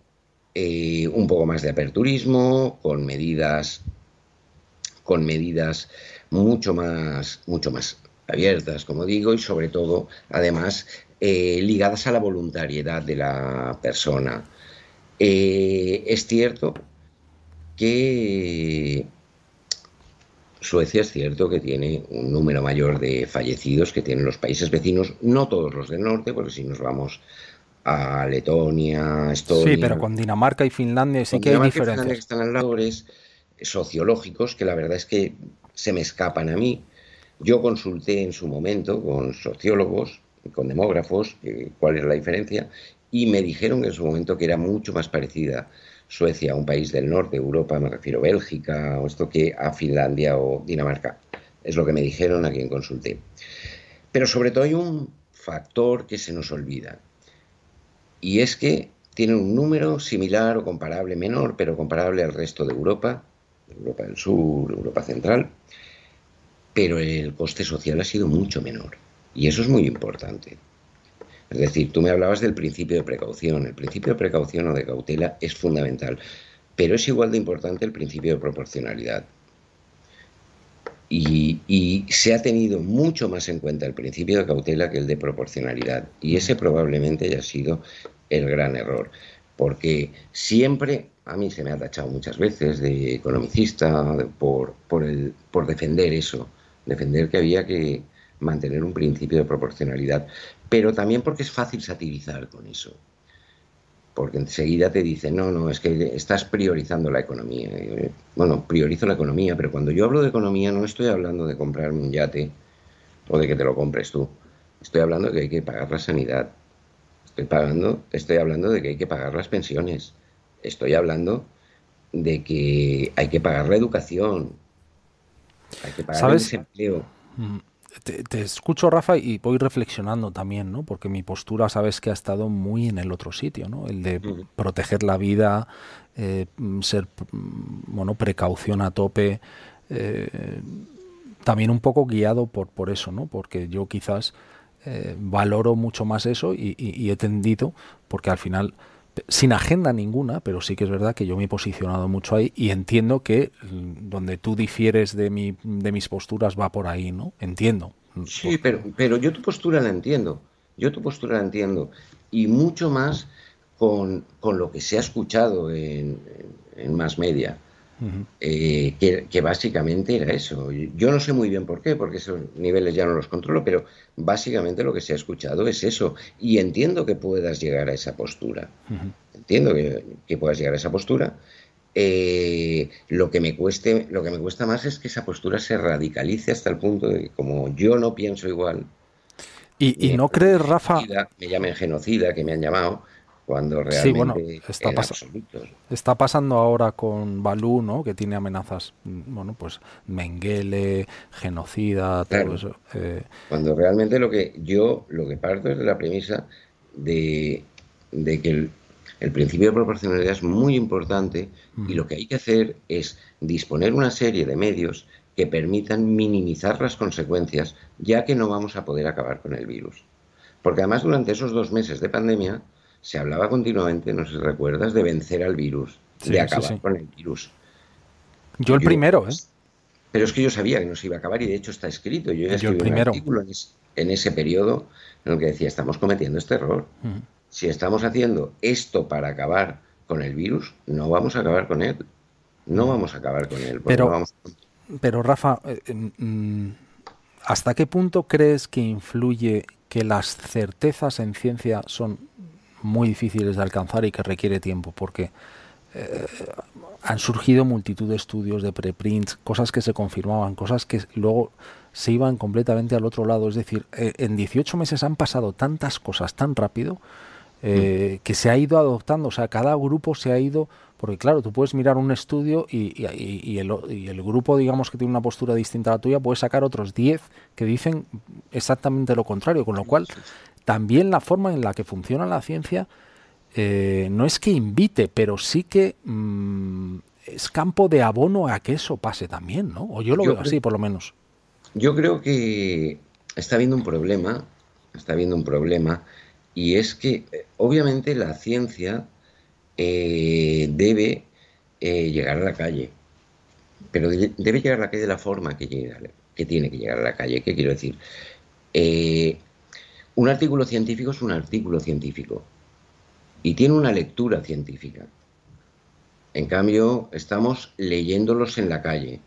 eh, un poco más de aperturismo, con medidas, con medidas mucho más, mucho más abiertas, como digo, y sobre todo, además, eh, ligadas a la voluntariedad de la persona. Eh, es cierto que Suecia es cierto que tiene un número mayor de fallecidos que tienen los países vecinos, no todos los del norte, porque si nos vamos a Letonia, Estonia... Sí, pero con Dinamarca y Finlandia sí que hay diferencias. que están labores sociológicos que la verdad es que se me escapan a mí. Yo consulté en su momento con sociólogos, con demógrafos, eh, cuál es la diferencia, y me dijeron en su momento que era mucho más parecida Suecia, un país del norte de Europa, me refiero a Bélgica o esto que a Finlandia o Dinamarca. Es lo que me dijeron a quien consulté. Pero sobre todo hay un factor que se nos olvida. Y es que tienen un número similar o comparable, menor, pero comparable al resto de Europa, Europa del Sur, Europa Central, pero el coste social ha sido mucho menor. Y eso es muy importante. Es decir, tú me hablabas del principio de precaución. El principio de precaución o de cautela es fundamental, pero es igual de importante el principio de proporcionalidad. Y, se ha tenido mucho más en cuenta el principio de cautela que el de proporcionalidad. Y ese probablemente haya sido el gran error. Porque siempre, a mí se me ha tachado muchas veces de economicista por, por, defender eso, defender que había que, mantener un principio de proporcionalidad, pero también porque es fácil satirizar con eso. Porque enseguida te dicen, no, no, es que estás priorizando la economía. Bueno, priorizo la economía, pero cuando yo hablo de economía no estoy hablando de comprarme un yate o de que te lo compres tú. Estoy hablando de que hay que pagar la sanidad. Estoy, pagando, estoy hablando de que hay que pagar las pensiones. Estoy hablando de que hay que pagar la educación. Hay que pagar el desempleo. Mm te, escucho, Rafa, y voy reflexionando también, ¿no? Porque mi postura, sabes que ha estado muy en el otro sitio, ¿no? El de proteger la vida, eh, ser, bueno, precaución a tope. Eh, también un poco guiado por, por eso, ¿no? Porque yo quizás eh, valoro mucho más eso y, y he tendido, porque al final sin agenda ninguna, pero sí que es verdad que yo me he posicionado mucho ahí y entiendo que mm, donde tú difieres de, mi, de mis posturas va por ahí, ¿no? Entiendo. Sí, pero, pero yo tu postura la entiendo, yo tu postura la entiendo y mucho más con, lo que se ha escuchado en, en más media. Eh, que, básicamente era eso. Yo no sé muy bien por qué, porque esos niveles ya no los controlo, pero básicamente lo que se ha escuchado es eso. Y entiendo que puedas llegar a esa postura. Entiendo que, puedas llegar a esa postura. Eh, lo que me cueste, lo que me cuesta más es que esa postura se radicalice hasta el punto de que como yo no pienso igual. ¿Y, no crees, Rafa? Me llamen genocida, que me han llamado cuando realmente está, está pasando ahora con Balú, ¿no? que tiene amenazas, mm, bueno, pues Mengele, genocida, todo eso. Eh. Cuando realmente lo que yo, lo que parto es de la premisa de, que el, principio de proporcionalidad es muy importante y lo que hay que hacer es disponer una serie de medios que permitan minimizar las consecuencias, ya que no vamos a poder acabar con el virus. Porque además durante esos dos meses de pandemia, se hablaba continuamente, no sé si recuerdas, de vencer al virus, de acabar con el virus. Yo el primero, ¿eh? Pero es que yo sabía que no se iba a acabar y de hecho está escrito. Yo ya escribí un artículo en ese, periodo en el que decía, estamos cometiendo este error. Si estamos haciendo esto para acabar con el virus, no vamos a acabar con él. No vamos a acabar con él. Pero, pero Rafa, eh, mm, ¿hasta qué punto crees que influye que las certezas en ciencia son muy difíciles de alcanzar y que requiere tiempo, porque eh, han surgido multitud de estudios de preprints, cosas que se confirmaban, cosas que luego se iban completamente al otro lado. Es decir, eh, en 18 meses han pasado tantas cosas tan rápido eh, mm. que se ha ido adoptando, o sea, cada grupo se ha ido, porque claro, tú puedes mirar un estudio y, y, el, y, el, grupo, digamos, que tiene una postura distinta a la tuya, puede sacar otros 10 que dicen exactamente lo contrario, con lo cual también la forma en la que funciona la ciencia eh, no es que invite, pero sí que mm, es campo de abono a que eso pase también, ¿no? O yo lo veo así, por lo menos. Yo creo que está habiendo un problema, está habiendo un problema, y es que eh, obviamente la ciencia eh, debe eh, llegar a la calle, pero debe llegar a la calle de la forma que, llega, que tiene que llegar a la calle. ¿Qué quiero decir? Un artículo científico es un artículo científico y tiene una lectura científica. En cambio, estamos leyéndolos en la calle.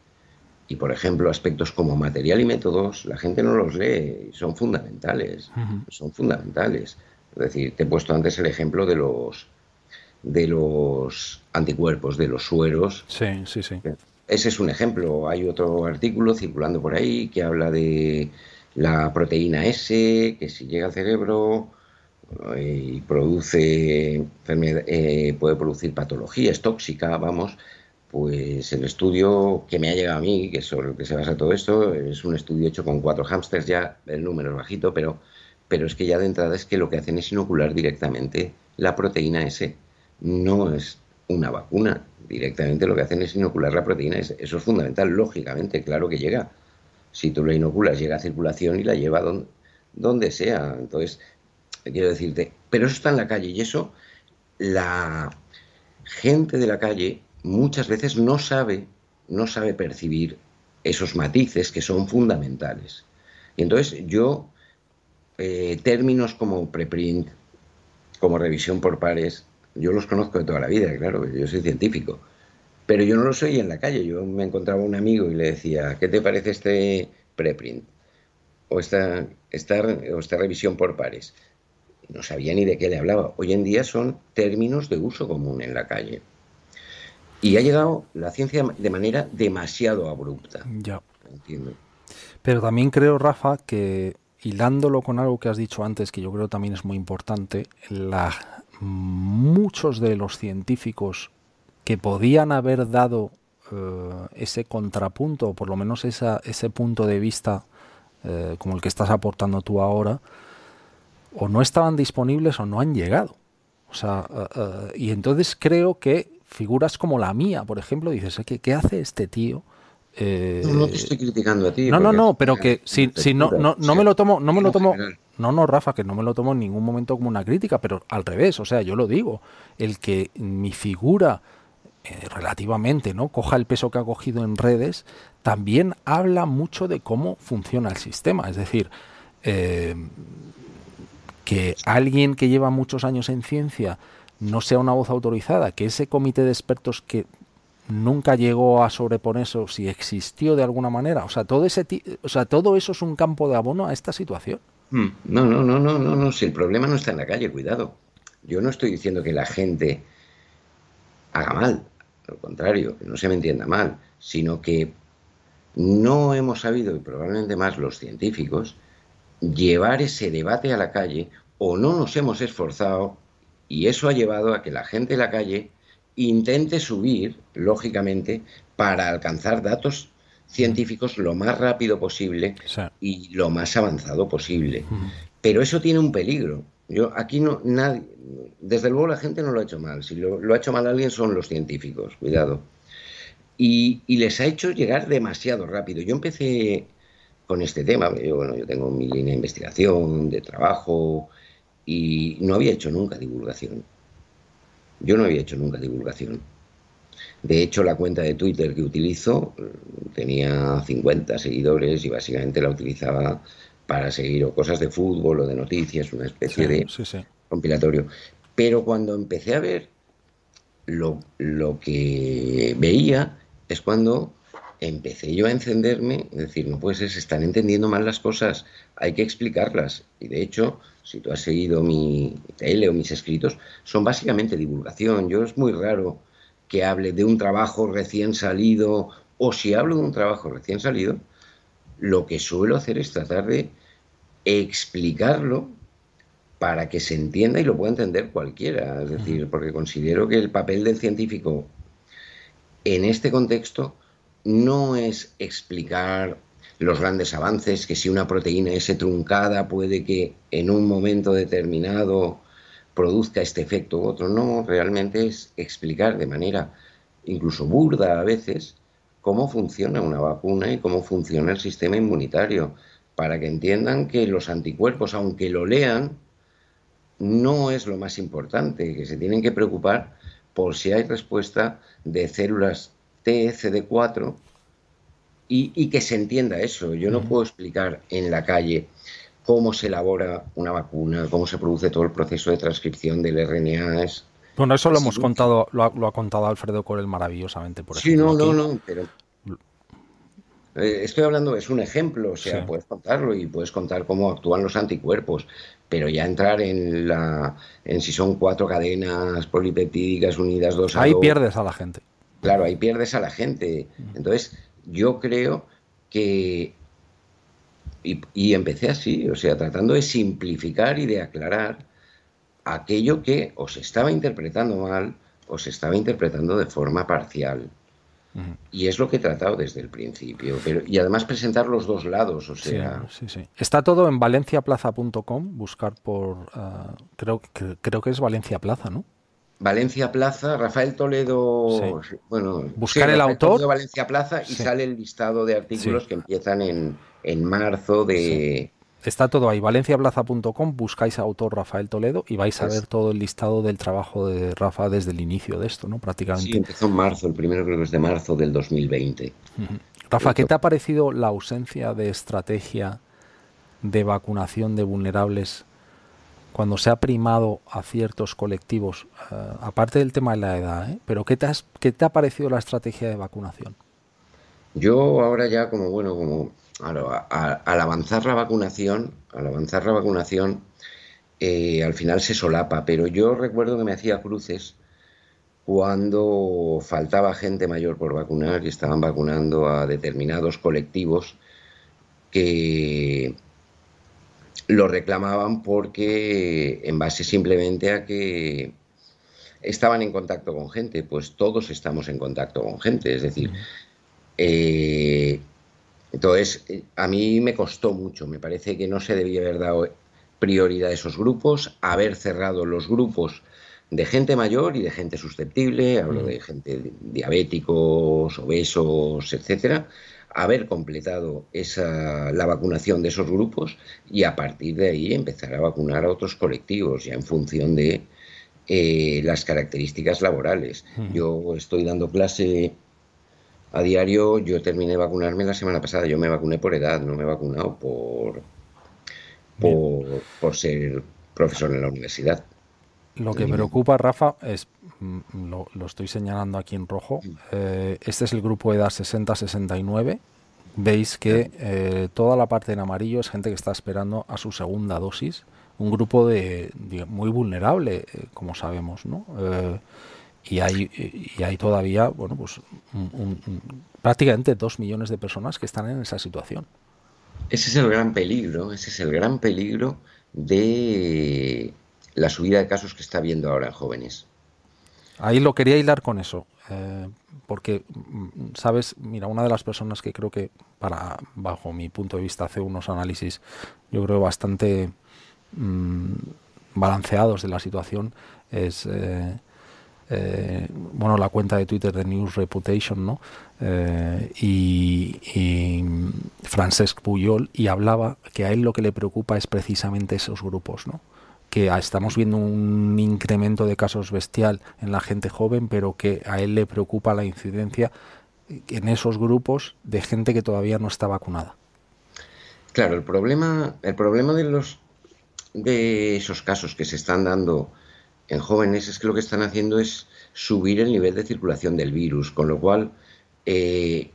Y, por ejemplo, aspectos como material y métodos, la gente no los lee, son fundamentales, son fundamentales. Es decir, te he puesto antes el ejemplo de los de los anticuerpos, de los sueros. Sí, sí, sí. Ese es un ejemplo. Hay otro artículo circulando por ahí que habla de la proteína S, que si llega al cerebro y produce eh, puede producir patología, es tóxica, vamos, pues el estudio que me ha llegado a mí, que sobre lo que se basa todo esto, es un estudio hecho con cuatro hámsters, ya el número es bajito, pero, pero es que ya de entrada es que lo que hacen es inocular directamente la proteína S. No es una vacuna, directamente lo que hacen es inocular la proteína S. Eso es fundamental, lógicamente, claro que llega. Si tú la inoculas, llega a circulación y la lleva donde, donde sea. Entonces, quiero decirte, pero eso está en la calle y eso la gente de la calle muchas veces no sabe, no sabe percibir esos matices que son fundamentales. Y entonces yo, eh, términos como preprint, como revisión por pares, yo los conozco de toda la vida, claro, yo soy científico, pero yo no lo soy en la calle. Yo me encontraba un amigo y le decía, ¿qué te parece este preprint? O esta, esta, o esta revisión por pares no sabía ni de qué le hablaba. Hoy en día son términos de uso común en la calle. Y ha llegado la ciencia de manera demasiado abrupta. Ya. Entiendo. Pero también creo, Rafa, que hilándolo con algo que has dicho antes, que yo creo también es muy importante, la, muchos de los científicos que podían haber dado eh, ese contrapunto, o por lo menos esa, ese punto de vista eh, como el que estás aportando tú ahora, o no estaban disponibles o no han llegado. O sea, eh, y entonces creo que figuras como la mía, por ejemplo, dices, ¿qué, qué hace este tío? Eh, no, te estoy criticando a ti. No, no, no, pero que si, si no, no, no me lo tomo, no me lo tomo, no, no, Rafa, que no me lo tomo en ningún momento como una crítica, pero al revés, o sea, yo lo digo, el que mi figura relativamente, ¿no? Coja el peso que ha cogido en redes, también habla mucho de cómo funciona el sistema. Es decir, que alguien que lleva muchos años en ciencia no sea una voz autorizada, que ese comité de expertos que nunca llegó a sobreponerse si existió de alguna manera, o sea, todo ese o sea, todo eso es un campo de abono a esta situación. Hmm. No, no, no, no, no, no, si el problema no está en la calle, cuidado. Yo no estoy diciendo que la gente haga mal, al contrario, que no se me entienda mal, sino que no hemos sabido, y probablemente más los científicos, llevar ese debate a la calle o no nos hemos esforzado y eso ha llevado a que la gente de la calle intente subir, lógicamente, para alcanzar datos científicos lo más rápido posible y lo más avanzado posible. Pero eso tiene un peligro. Yo aquí no nadie, desde luego la gente no lo ha hecho mal. Si lo, ha hecho mal alguien son los científicos, cuidado. Y, y, les ha hecho llegar demasiado rápido. Yo empecé con este tema. Yo, bueno, yo tengo mi línea de investigación, de trabajo, y no había hecho nunca divulgación. Yo no había hecho nunca divulgación. De hecho, la cuenta de Twitter que utilizo mm, tenía 50 seguidores y básicamente la utilizaba para seguir o cosas de fútbol o de noticias, una especie de compilatorio. Pero cuando empecé a ver lo, lo que veía es cuando empecé yo a encenderme, es decir, no puede ser, se están entendiendo mal las cosas, hay que explicarlas. Y de hecho, si tú has seguido mi tele o mis escritos, son básicamente divulgación. Yo es muy raro que hable de un trabajo recién salido, o si hablo de un trabajo recién salido, lo que suelo hacer es tratar de explicarlo para que se entienda y lo pueda entender cualquiera. Es decir, porque considero que el papel del científico en este contexto no es explicar los grandes avances, que si una proteína es truncada puede que en un momento determinado produzca este efecto u otro. No, realmente es explicar de manera incluso burda a veces cómo funciona una vacuna y cómo funciona el sistema inmunitario. Para que entiendan que los anticuerpos, aunque lo lean, no es lo más importante, que se tienen que preocupar por si hay respuesta de células TCD4 y, que se entienda eso. Yo no puedo explicar en la calle cómo se elabora una vacuna, cómo se produce todo el proceso de transcripción del RNA. bueno, eso lo hemos contado, lo ha, contado Alfredo Corel maravillosamente, por Sí, no, no, no, pero eh, estoy hablando, es un ejemplo, o sea, puedes contarlo y puedes contar cómo actúan los anticuerpos, pero ya entrar en la en si son cuatro cadenas polipeptídicas unidas dos a Ahí pierdes a la gente. Claro, ahí pierdes a la gente. Entonces, yo creo que y, empecé así, o sea, tratando de simplificar y de aclarar aquello que os estaba interpretando mal o se estaba interpretando de forma parcial. Y es lo que he tratado desde el principio. Pero, y además presentar los dos lados, o sea... Sí, sí, Está todo en valenciaplaza.com, buscar por... Ah, creo, que, creo que es Valencia Plaza, ¿no? Valencia Plaza, Rafael Toledo, bueno, buscar el autor. De Valencia Plaza y sale el listado de artículos que empiezan en, en marzo de... Está todo ahí, valenciaplaza.com, buscáis a autor Rafael Toledo y vais a ver todo el listado del trabajo de Rafa desde el inicio de esto, ¿no? Prácticamente. Sí, empezó en marzo, el primero creo que es de marzo del 2020. Rafa, ¿qué te ha parecido la ausencia de estrategia de vacunación de vulnerables cuando se ha primado a ciertos colectivos, eh, aparte del tema de la edad, ¿eh? pero ¿qué te, ¿qué te ha parecido la estrategia de vacunación? Yo ahora ya como, bueno, como al avanzar la vacunación, al avanzar la vacunación, eh, al final se solapa, pero yo recuerdo que me hacía cruces cuando faltaba gente mayor por vacunar y estaban vacunando a determinados colectivos que lo reclamaban porque en base simplemente a que estaban en contacto con gente, pues todos estamos en contacto con gente, es decir, eh, entonces, eh, a mí me costó mucho, me parece que no se debía haber dado prioridad a esos grupos, haber cerrado los grupos de gente mayor y de gente susceptible, hablo de mm. gente diabéticos, obesos, etcétera, haber completado esa, la vacunación de esos grupos y a partir de ahí empezar a vacunar a otros colectivos, ya en función de eh, las características laborales. Mm. Yo estoy dando clase a diario yo terminé de vacunarme la semana pasada. Yo me vacuné por edad, no me he vacunado por, por, ser profesor en la universidad. Lo que preocupa, Rafa, es, mm, lo, estoy señalando aquí en rojo, eh, este es el grupo de edad 60-69. Veis que eh, toda la parte en amarillo es gente que está esperando a su segunda dosis. Un grupo de, muy vulnerable, eh, como sabemos, ¿no? Y hay, y hay todavía, bueno, pues prácticamente dos millones de personas que están en esa situación. Ese es el gran peligro, ese es el gran peligro de la subida de casos que está habiendo ahora en jóvenes. Ahí lo quería hilar con eso, eh, porque, mm, sabes, mira, una de las personas que creo que, para bajo mi punto de vista, hace unos análisis, yo creo, bastante mm, balanceados de la situación, es eh, eh, bueno, la cuenta de Twitter de News Reputation, ¿no? Eh, y, Francesc Puyol, y hablaba que a él lo que le preocupa es precisamente esos grupos, ¿no? que estamos viendo un incremento de casos bestial en la gente joven, pero que a él le preocupa la incidencia en esos grupos de gente que todavía no está vacunada. Claro, el problema, el problema de los de esos casos que se están dando en jóvenes es que lo que están haciendo es subir el nivel de circulación del virus, con lo cual eh,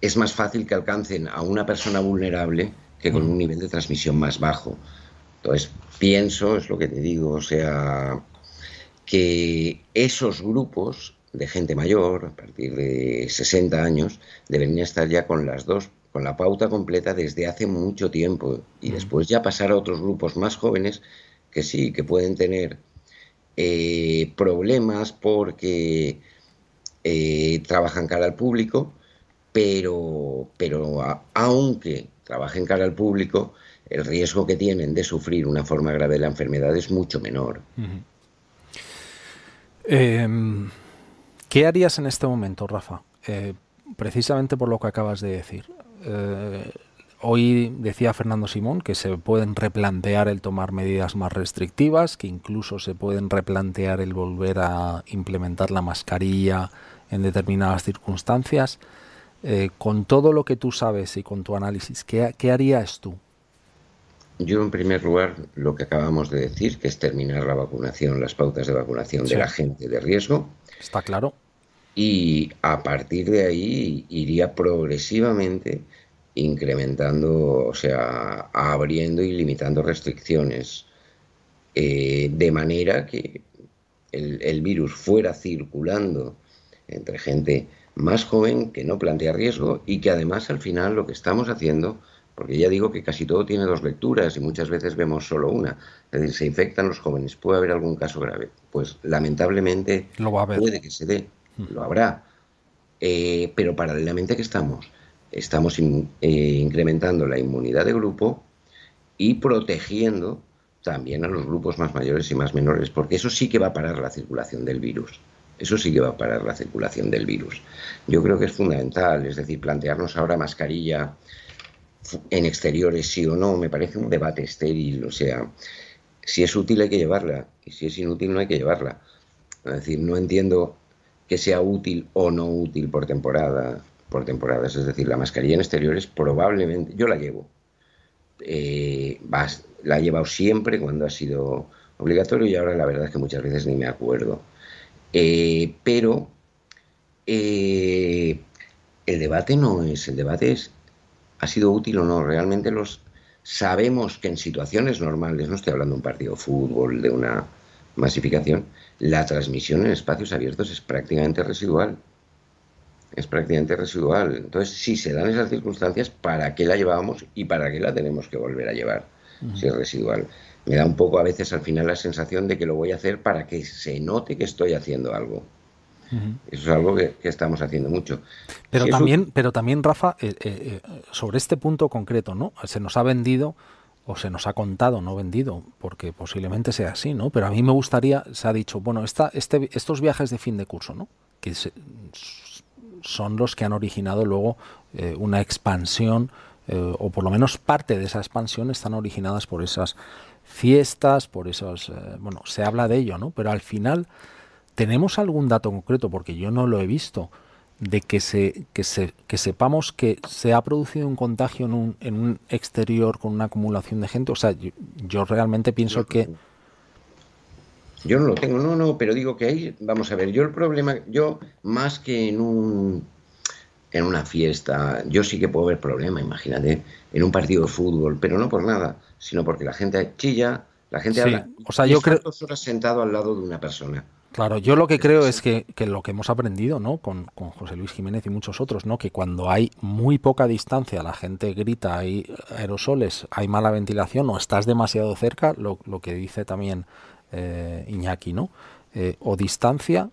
es más fácil que alcancen a una persona vulnerable que con un nivel de transmisión más bajo. Entonces, pienso, es lo que te digo, o sea, que esos grupos de gente mayor, a partir de 60 años, deberían estar ya con las dos, con la pauta completa desde hace mucho tiempo y después ya pasar a otros grupos más jóvenes que sí, que pueden tener eh, problemas porque eh, trabajan cara al público, pero, pero aunque trabajen cara al público, el riesgo que tienen de sufrir una forma grave de la enfermedad es mucho menor. Em, ¿Qué harías en este momento, Rafa? Eh, precisamente por lo que acabas de decir. Hoy decía Fernando Simón que se pueden replantear el tomar medidas más restrictivas, que incluso se pueden replantear el volver a implementar la mascarilla en determinadas circunstancias. Eh, con todo lo que tú sabes y con tu análisis, ¿qué, ¿qué, harías tú? Yo, en primer lugar, lo que acabamos de decir, que es terminar la vacunación, las pautas de vacunación de la gente de riesgo. Está claro. Y a partir de ahí iría progresivamente incrementando, o sea, abriendo y limitando restricciones, eh, de manera que el, el, virus fuera circulando entre gente más joven que no plantea riesgo y que además al final lo que estamos haciendo, porque ya digo que casi todo tiene dos lecturas y muchas veces vemos solo una, es decir, se infectan los jóvenes, puede haber algún caso grave, pues lamentablemente lo va a puede que se dé, mm. lo habrá, eh, pero paralelamente que estamos, estamos eh, incrementando la inmunidad de grupo y protegiendo también a los grupos más mayores y más menores, porque eso sí que va a parar la circulación del virus. Eso sí que va a parar la circulación del virus. Yo creo que es fundamental, es decir, plantearnos ahora mascarilla en exteriores sí o no, me parece un debate estéril, o sea, si es útil hay que llevarla y si es inútil no hay que llevarla. Es decir, no entiendo que sea útil o no útil por temporada, por temporadas, es decir, la mascarilla en exteriores probablemente, yo la llevo, eh, la he llevado siempre cuando ha sido obligatorio y ahora la verdad es que muchas veces ni me acuerdo. Eh, pero eh, el debate no es, el debate es, ¿ha sido útil o no? Realmente los sabemos que en situaciones normales, no estoy hablando de un partido de fútbol, de una masificación, la transmisión en espacios abiertos es prácticamente residual. Es prácticamente residual. Entonces, si se dan esas circunstancias, ¿para qué la llevábamos y para qué la tenemos que volver a llevar? Si es residual me da un poco a veces al final la sensación de que lo voy a hacer para que se note que estoy haciendo algo. Eso es algo que, estamos haciendo mucho. Pero también, pero también, Rafa, eh, eh, eh, sobre este punto concreto, ¿no? Se nos ha vendido o se nos ha contado, no vendido, porque posiblemente sea así, ¿no? Pero a mí me gustaría, se ha dicho, bueno, esta, este, estos viajes de fin de curso, ¿no? Que son los que han originado luego una expansión, o por lo menos parte de esa expansión están originadas por esas fiestas, por esos, eh, bueno, se habla de ello, ¿no? Pero al final, ¿tenemos algún dato concreto? Porque yo no lo he visto, de que, se, que, se, que sepamos que se ha producido un contagio en un, en un exterior con una acumulación de gente. O sea, yo, realmente pienso que... Yo no lo tengo, no, no, pero digo que ahí, vamos a ver, yo el problema, yo más que en un en una fiesta, yo sí que puedo ver problema, imagínate, en un partido de fútbol, pero no por nada sino porque la gente chilla, la gente habla. O sea, yo creo. dos horas sentado al lado de una persona. Claro, yo lo que creo es que, que lo que hemos aprendido, ¿no? Con, con, José Luis Jiménez y muchos otros, ¿no? Que cuando hay muy poca distancia, la gente grita, hay aerosoles, hay mala ventilación o estás demasiado cerca, lo, lo que dice también eh, Iñaki, ¿no? Eh, o distancia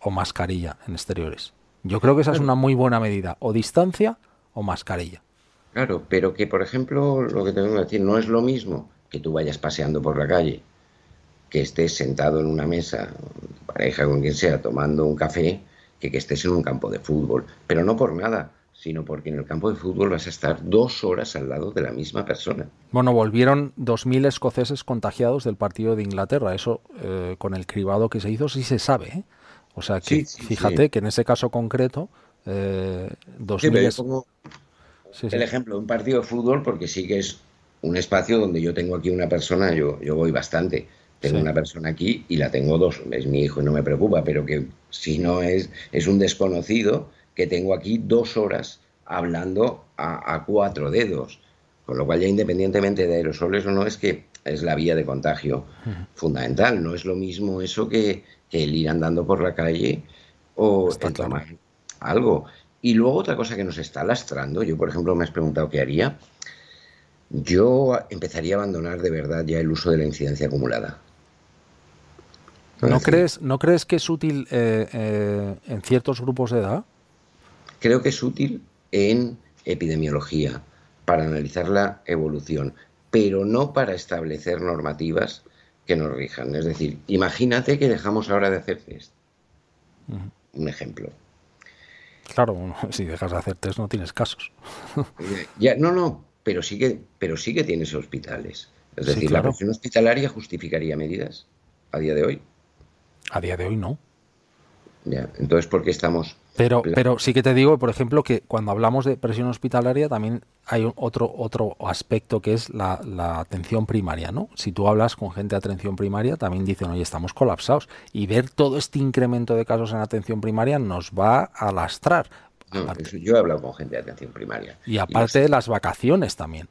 o mascarilla en exteriores. Yo creo que esa es una muy buena medida, o distancia o mascarilla. Claro, pero que, por ejemplo, lo que tengo que decir, no es lo mismo que tú vayas paseando por la calle, que estés sentado en una mesa, pareja con quien sea, tomando un café, que que estés en un campo de fútbol. Pero no por nada, sino porque en el campo de fútbol vas a estar dos horas al lado de la misma persona. Bueno, volvieron 2.000 escoceses contagiados del partido de Inglaterra. Eso, eh, con el cribado que se hizo, sí se sabe. ¿eh? O sea, que fíjate que en ese caso concreto, eh, 2.000 el ejemplo de un partido de fútbol, porque sí que es un espacio donde yo tengo aquí una persona, yo, yo voy bastante. Tengo una persona aquí y la tengo dos. Es mi hijo y no me preocupa, pero que si no es, es un desconocido que tengo aquí dos horas hablando a, cuatro dedos. Con lo cual ya independientemente de aerosoles o no, es que es la vía de contagio fundamental. No es lo mismo eso que, el ir andando por la calle o tomar algo. Y luego otra cosa que nos está lastrando, yo por ejemplo me has preguntado qué haría, yo empezaría a abandonar de verdad ya el uso de la incidencia acumulada. ¿No crees, ¿No crees que es útil eh, eh, en ciertos grupos de edad? Creo que es útil en epidemiología, para analizar la evolución, pero no para establecer normativas que nos rijan. Es decir, imagínate que dejamos ahora de hacer test. Un ejemplo. Claro, si dejas de hacer test no tienes casos. ya, no, no, pero sí que, pero sí que tienes hospitales. Es decir, ¿la presión hospitalaria justificaría medidas a día de hoy? A día de hoy no. Ya, entonces, ¿por qué estamos pero, pero sí que te digo, por ejemplo, que cuando hablamos de presión hospitalaria también hay otro, otro aspecto que es la, atención primaria, ¿no? Si tú hablas con gente de atención primaria, también dicen, oye, estamos colapsados. Y ver todo este incremento de casos en atención primaria nos va a lastrar. yo he hablado con gente de atención primaria. Y aparte de las vacaciones también.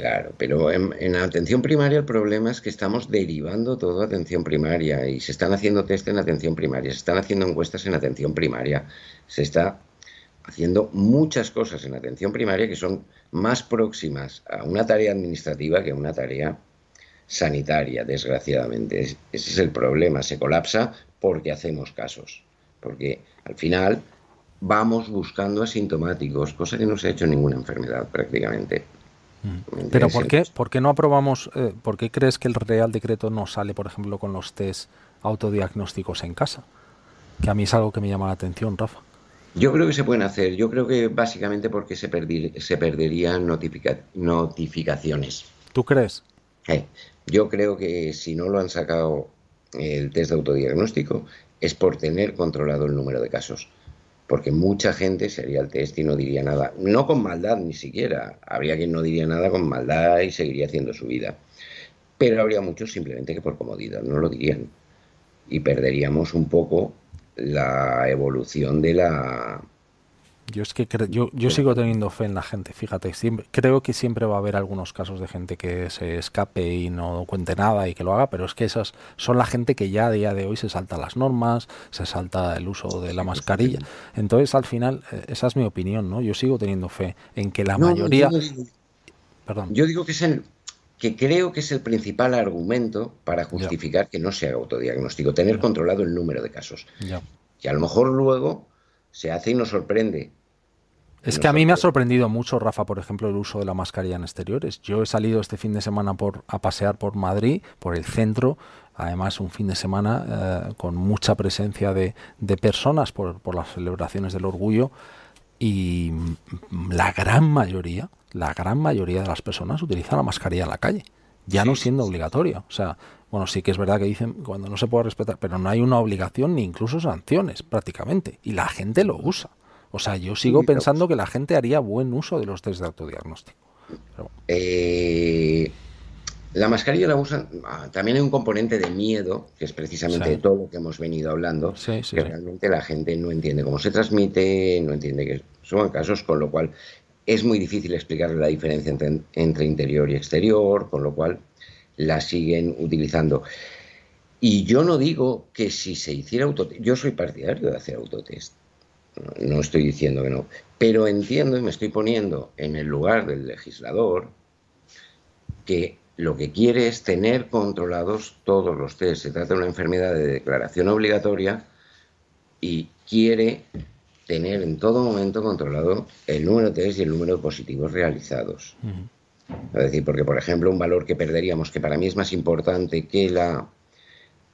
Claro, pero en, atención primaria el problema es que estamos derivando todo a atención primaria y se están haciendo test en atención primaria, se están haciendo encuestas en atención primaria, se está haciendo muchas cosas en atención primaria que son más próximas a una tarea administrativa que a una tarea sanitaria, desgraciadamente. Ese es el problema, se colapsa porque hacemos casos, porque al final vamos buscando asintomáticos, cosa que no se ha hecho ninguna enfermedad prácticamente. Pero ¿por qué, ¿por qué no aprobamos, eh, por qué crees que el Real Decreto no sale, por ejemplo, con los test autodiagnósticos en casa? Que a mí es algo que me llama la atención, Rafa. Yo creo que se pueden hacer. Yo creo que básicamente porque se, se perderían notificaciones. ¿Tú crees? yo creo que si no lo han sacado el test de autodiagnóstico es por tener controlado el número de casos porque mucha gente se haría el test y no diría nada. No con maldad ni siquiera. Habría quien no diría nada con maldad y seguiría haciendo su vida. Pero habría muchos simplemente que por comodidad no lo dirían. Y perderíamos un poco la evolución de la, yo es que yo, yo sigo teniendo fe en la gente, fíjate, siempre, creo que siempre va a haber algunos casos de gente que se escape y no cuente nada y que lo haga, pero es que esas son la gente que ya a día de hoy se salta las normas, se salta el uso de la mascarilla. Entonces, al final, eh, esa es mi opinión, ¿no? Yo sigo teniendo fe en que la mayoría... Yo digo, Perdón. Yo digo que es el, que creo que es el principal argumento para justificar que no se haga autodiagnóstico, tener controlado el número de casos. Que a lo mejor luego se hace y nos sorprende es que a mí me ha sorprendido mucho, Rafa, por ejemplo, el uso de la mascarilla en exteriores. Yo he salido este fin de semana por, a pasear por Madrid, por el centro, además un fin de semana eh, con mucha presencia de, personas por, las celebraciones del orgullo y la gran mayoría, la gran mayoría de las personas utilizan la mascarilla en la calle, ya no siendo obligatoria. O sea, bueno, sí que es verdad que dicen cuando no se puede respetar, pero no hay una obligación ni incluso sanciones prácticamente, y la gente lo usa. O sea, yo sigo pensando que la gente haría buen uso de los test de autodiagnóstico. Eh, la mascarilla la usan. Ah, también hay un componente de miedo, que es precisamente todo lo que hemos venido hablando, que realmente la gente no entiende cómo se transmite, no entiende que son casos, con lo cual es muy difícil explicarle la diferencia entre, entre interior y exterior, con lo cual la siguen utilizando. Y yo no digo que si se hiciera autotest, yo soy partidario de hacer autotest no estoy diciendo que no, pero entiendo y me estoy poniendo en el lugar del legislador que lo que quiere es tener controlados todos los test. Se trata de una enfermedad de declaración obligatoria y quiere tener en todo momento controlado el número de test y el número de positivos realizados. Es decir, porque, por ejemplo, un valor que perderíamos, que para mí es más importante que la,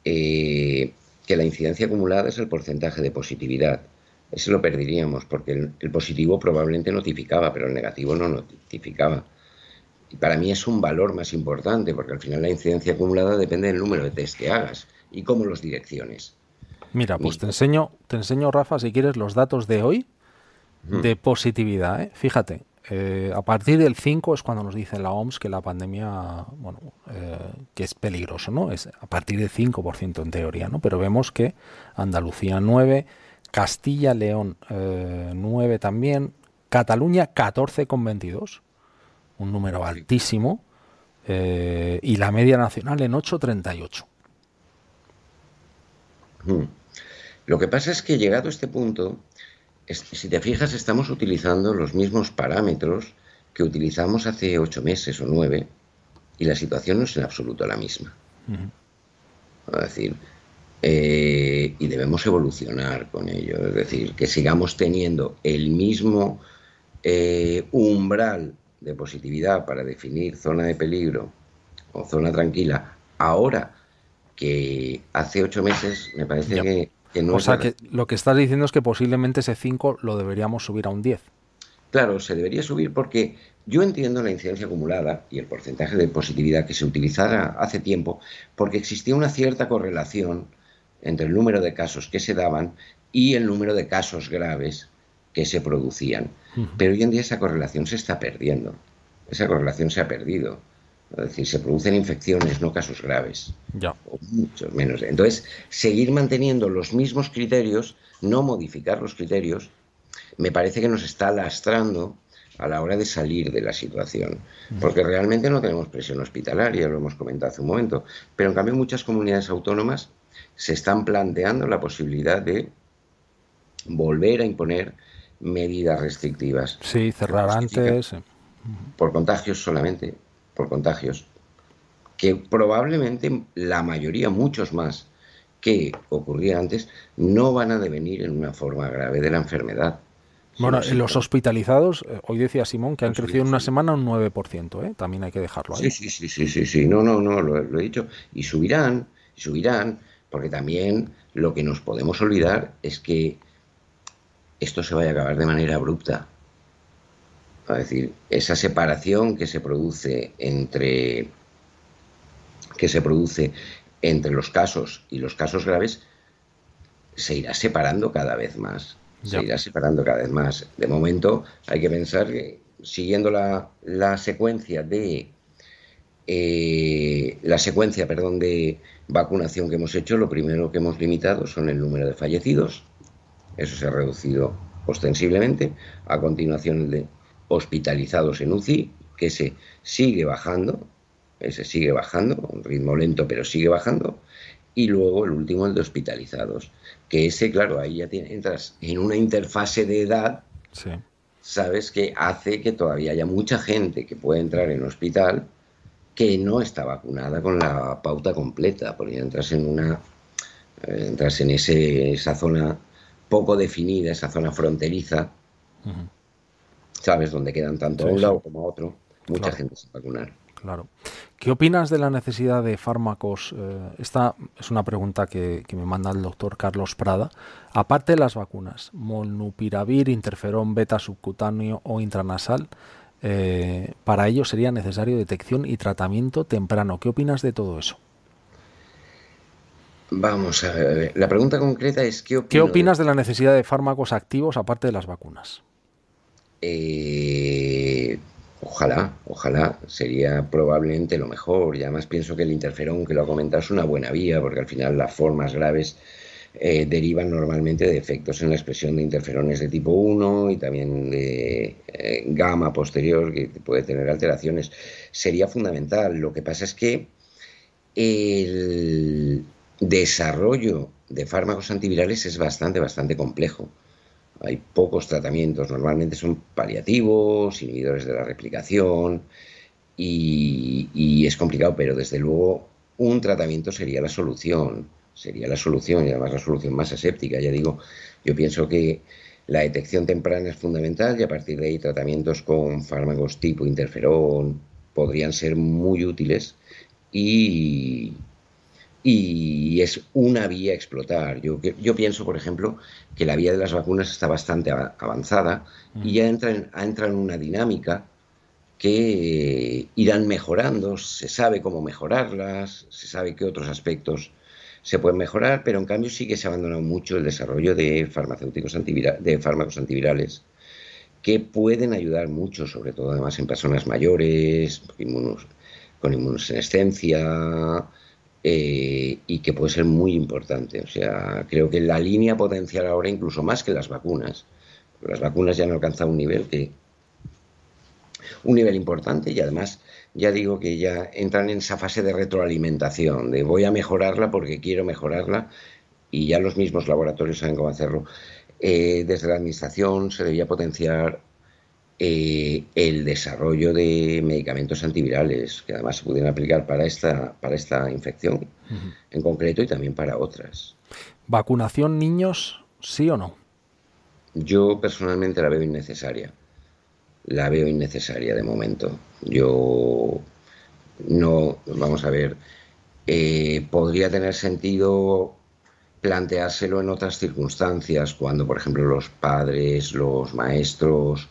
eh, que la incidencia acumulada, es el porcentaje de positividad. Ese lo perderíamos porque el, positivo probablemente notificaba, pero el negativo no notificaba. Y para mí es un valor más importante porque al final la incidencia acumulada depende del número de test que hagas y cómo los direcciones. Mira, pues te enseño, te enseño, Rafa, si quieres, los datos de hoy de positividad. ¿eh? Fíjate, eh, a partir del 5 es cuando nos dice la OMS que la pandemia, bueno, eh, que es peligroso, ¿no? Es a partir del 5% en teoría, ¿no? Pero vemos que Andalucía 9, Castilla, León 9 eh, también, Cataluña 14,22, un número altísimo, eh, y la media nacional en 8,38. Hmm. Lo que pasa es que llegado a este punto, si te fijas, estamos utilizando los mismos parámetros que utilizamos hace ocho meses o nueve, y la situación no es en absoluto la misma. Es decir, eh, y debemos evolucionar con ello. Es decir, que sigamos teniendo el mismo eh, umbral de positividad para definir zona de peligro o zona tranquila ahora que hace ocho meses, me parece que, no... O sea, que lo que estás diciendo es que posiblemente ese 5 lo deberíamos subir a un 10. claro, se debería subir porque yo entiendo la incidencia acumulada y el porcentaje de positividad que se utilizara hace tiempo porque existía una cierta correlación entre el número de casos que se daban y el número de casos graves que se producían. Pero hoy en día esa correlación se está perdiendo. Esa correlación se ha perdido. Es decir, se producen infecciones, no casos graves. Ya. O muchos menos. Entonces, seguir manteniendo los mismos criterios, no modificar los criterios, me parece que nos está lastrando a la hora de salir de la situación. Porque realmente no tenemos presión hospitalaria, lo hemos comentado hace un momento. Pero en cambio muchas comunidades autónomas se están planteando la posibilidad de volver a imponer medidas restrictivas. Sí, cerrar antes. Por contagios solamente, por contagios. Que probablemente la mayoría, muchos más que ocurría antes, no van a devenir en una forma grave de la enfermedad. Bueno, en los hospitalizados, eh, hoy decía Simón que han crecido en una semana un 9%, ¿eh? también hay que dejarlo ahí. Sí, sí, sí, sí, sí, no, no, no, lo, lo he dicho. Y subirán, y subirán, porque también lo que nos podemos olvidar es que esto se vaya a acabar de manera abrupta. Es decir, esa separación que se produce entre que se produce entre los casos y los casos graves se irá separando cada vez más. Se irá separando cada vez más. De momento hay que pensar que siguiendo la, la secuencia de eh, la secuencia, perdón, de vacunación que hemos hecho, lo primero que hemos limitado son el número de fallecidos. Eso se ha reducido ostensiblemente. A continuación, el de hospitalizados en UCI, que se sigue bajando, ese sigue bajando, un ritmo lento, pero sigue bajando. Y luego el último, el de hospitalizados, que ese, claro, ahí ya entras en una interfase de edad, sabes, que hace que todavía haya mucha gente que puede entrar en hospital que no está vacunada con la pauta completa, porque entras en una eh, entras en ese, esa zona poco definida, esa zona fronteriza, ¿sabes? Donde quedan tanto a un lado como a otro, mucha gente sin vacunar. Claro. ¿Qué opinas de la necesidad de fármacos? Eh, esta es una pregunta que, que, me manda el doctor Carlos Prada. Aparte de las vacunas, molnupiravir, interferón beta subcutáneo o intranasal, eh, para ello sería necesario detección y tratamiento temprano. ¿Qué opinas de todo eso? Vamos a ver, la pregunta concreta es ¿qué, ¿Qué opinas de... la necesidad de fármacos activos aparte de las vacunas? Eh, ojalá, ojalá, sería probablemente lo mejor. Y además pienso que el interferón, que lo ha comentado, es una buena vía, porque al final las formas graves eh, derivan normalmente de efectos en la expresión de interferones de tipo 1 y también de eh, gamma posterior que puede tener alteraciones. Sería fundamental. Lo que pasa es que el desarrollo de fármacos antivirales es bastante, bastante complejo. Hay pocos tratamientos, normalmente son paliativos, inhibidores de la replicación y, y es complicado, pero desde luego un tratamiento sería la solución sería la solución y además la solución más aséptica. Ya digo, yo pienso que la detección temprana es fundamental y a partir de ahí tratamientos con fármacos tipo interferón podrían ser muy útiles y, y es una vía a explotar. Yo, yo pienso, por ejemplo, que la vía de las vacunas está bastante avanzada y ya entra en, entra en una dinámica que irán mejorando, se sabe cómo mejorarlas, se sabe qué otros aspectos se pueden mejorar, pero en cambio sí que se ha abandonado mucho el desarrollo de farmacéuticos de fármacos antivirales que pueden ayudar mucho, sobre todo además en personas mayores, con inmunosenescencia, eh, y que puede ser muy importante. O sea, creo que la línea potencial ahora, incluso más que las vacunas, las vacunas ya han alcanzado un nivel que un nivel importante y además ya digo que ya entran en esa fase de retroalimentación, de voy a mejorarla porque quiero mejorarla y ya los mismos laboratorios saben cómo hacerlo. Eh, desde la Administración se debía potenciar eh, el desarrollo de medicamentos antivirales que además se pudieran aplicar para esta, para esta infección en concreto y también para otras. ¿Vacunación niños, sí o no? Yo personalmente la veo innecesaria la veo innecesaria de momento. Yo no, vamos a ver, eh, podría tener sentido planteárselo en otras circunstancias, cuando por ejemplo los padres, los maestros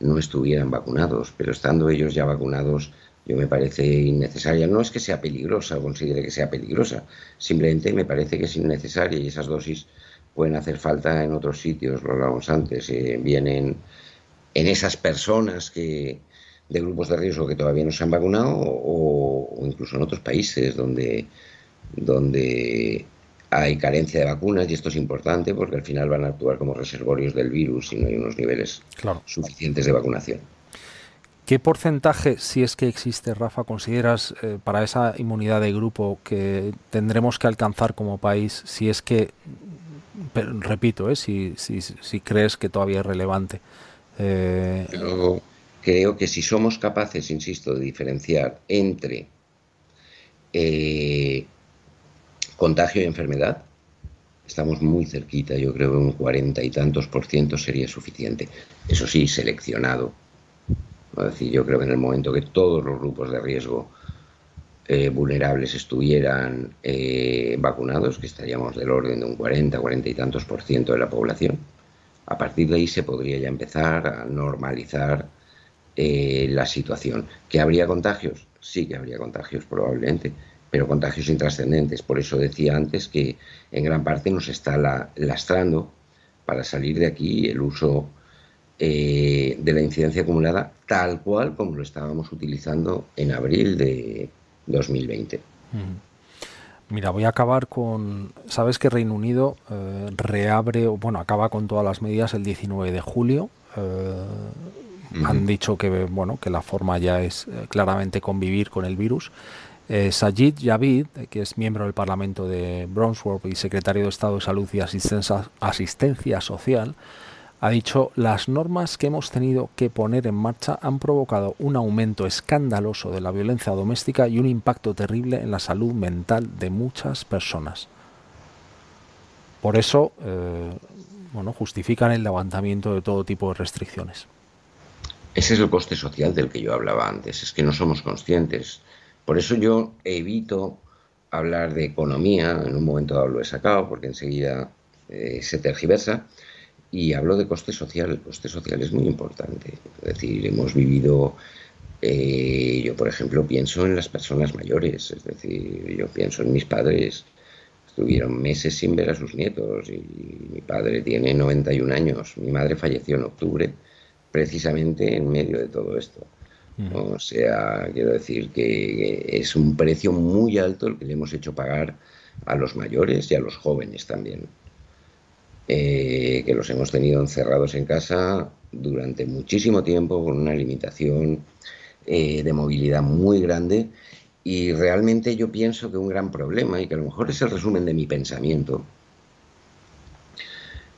no estuvieran vacunados, pero estando ellos ya vacunados, yo me parece innecesaria. No es que sea peligrosa o considere que sea peligrosa, simplemente me parece que es innecesaria y esas dosis pueden hacer falta en otros sitios, lo hablábamos antes, eh, vienen en esas personas que de grupos de riesgo que todavía no se han vacunado o, o incluso en otros países donde, donde hay carencia de vacunas y esto es importante porque al final van a actuar como reservorios del virus si no hay unos niveles suficientes de vacunación. ¿Qué porcentaje, si es que existe, Rafa, consideras eh, para esa inmunidad de grupo que tendremos que alcanzar como país si es que, repito, eh, si, si, crees que todavía es relevante? Eh... creo que si somos capaces, insisto, de diferenciar entre eh, Contagio y enfermedad, estamos muy cerquita, yo creo que un cuarenta y tantos por ciento sería suficiente. Eso sí, seleccionado. Es decir, yo creo que en el momento que todos los grupos de riesgo eh, vulnerables estuvieran eh, vacunados, que estaríamos del orden de un 40, cuarenta y tantos por ciento de la población, a partir de ahí se podría ya empezar a normalizar eh, la situación. ¿Que habría contagios? Sí que habría contagios probablemente, pero contagios intrascendentes. Por eso decía antes que en gran parte nos está lastrando para salir de aquí el uso eh, de la incidencia acumulada tal cual como lo estábamos utilizando en abril de 2020. Mira, voy a acabar con. Sabes que Reino Unido eh, reabre, bueno, acaba con todas las medidas el 19 de julio. Eh, han dicho que bueno que la forma ya es claramente convivir con el virus. Eh, Sajid Javid, que es miembro del Parlamento de Brownsworth y secretario de Estado de Salud y Asistencia, Social, ha dicho las normas que hemos tenido que poner en marcha han provocado un aumento escandaloso de la violencia doméstica y un impacto terrible en la salud mental de muchas personas. Por eso, eh, bueno, justifican el levantamiento de todo tipo de restricciones. Ese es el coste social del que yo hablaba antes. Es que no somos conscientes por eso yo evito hablar de economía, en un momento dado lo sacado porque enseguida eh, se tergiversa, y hablo de coste social. El coste social es muy importante. Es decir, hemos vivido, eh, yo por ejemplo pienso en las personas mayores, es decir, yo pienso en mis padres, estuvieron meses sin ver a sus nietos y mi padre tiene 91 años, mi madre falleció en octubre precisamente en medio de todo esto. O sea, quiero decir que es un precio muy alto el que le hemos hecho pagar a los mayores y a los jóvenes también. Eh, que los hemos tenido encerrados en casa durante muchísimo tiempo con una limitación eh, de movilidad muy grande y realmente yo pienso que un gran problema y que a lo mejor es el resumen de mi pensamiento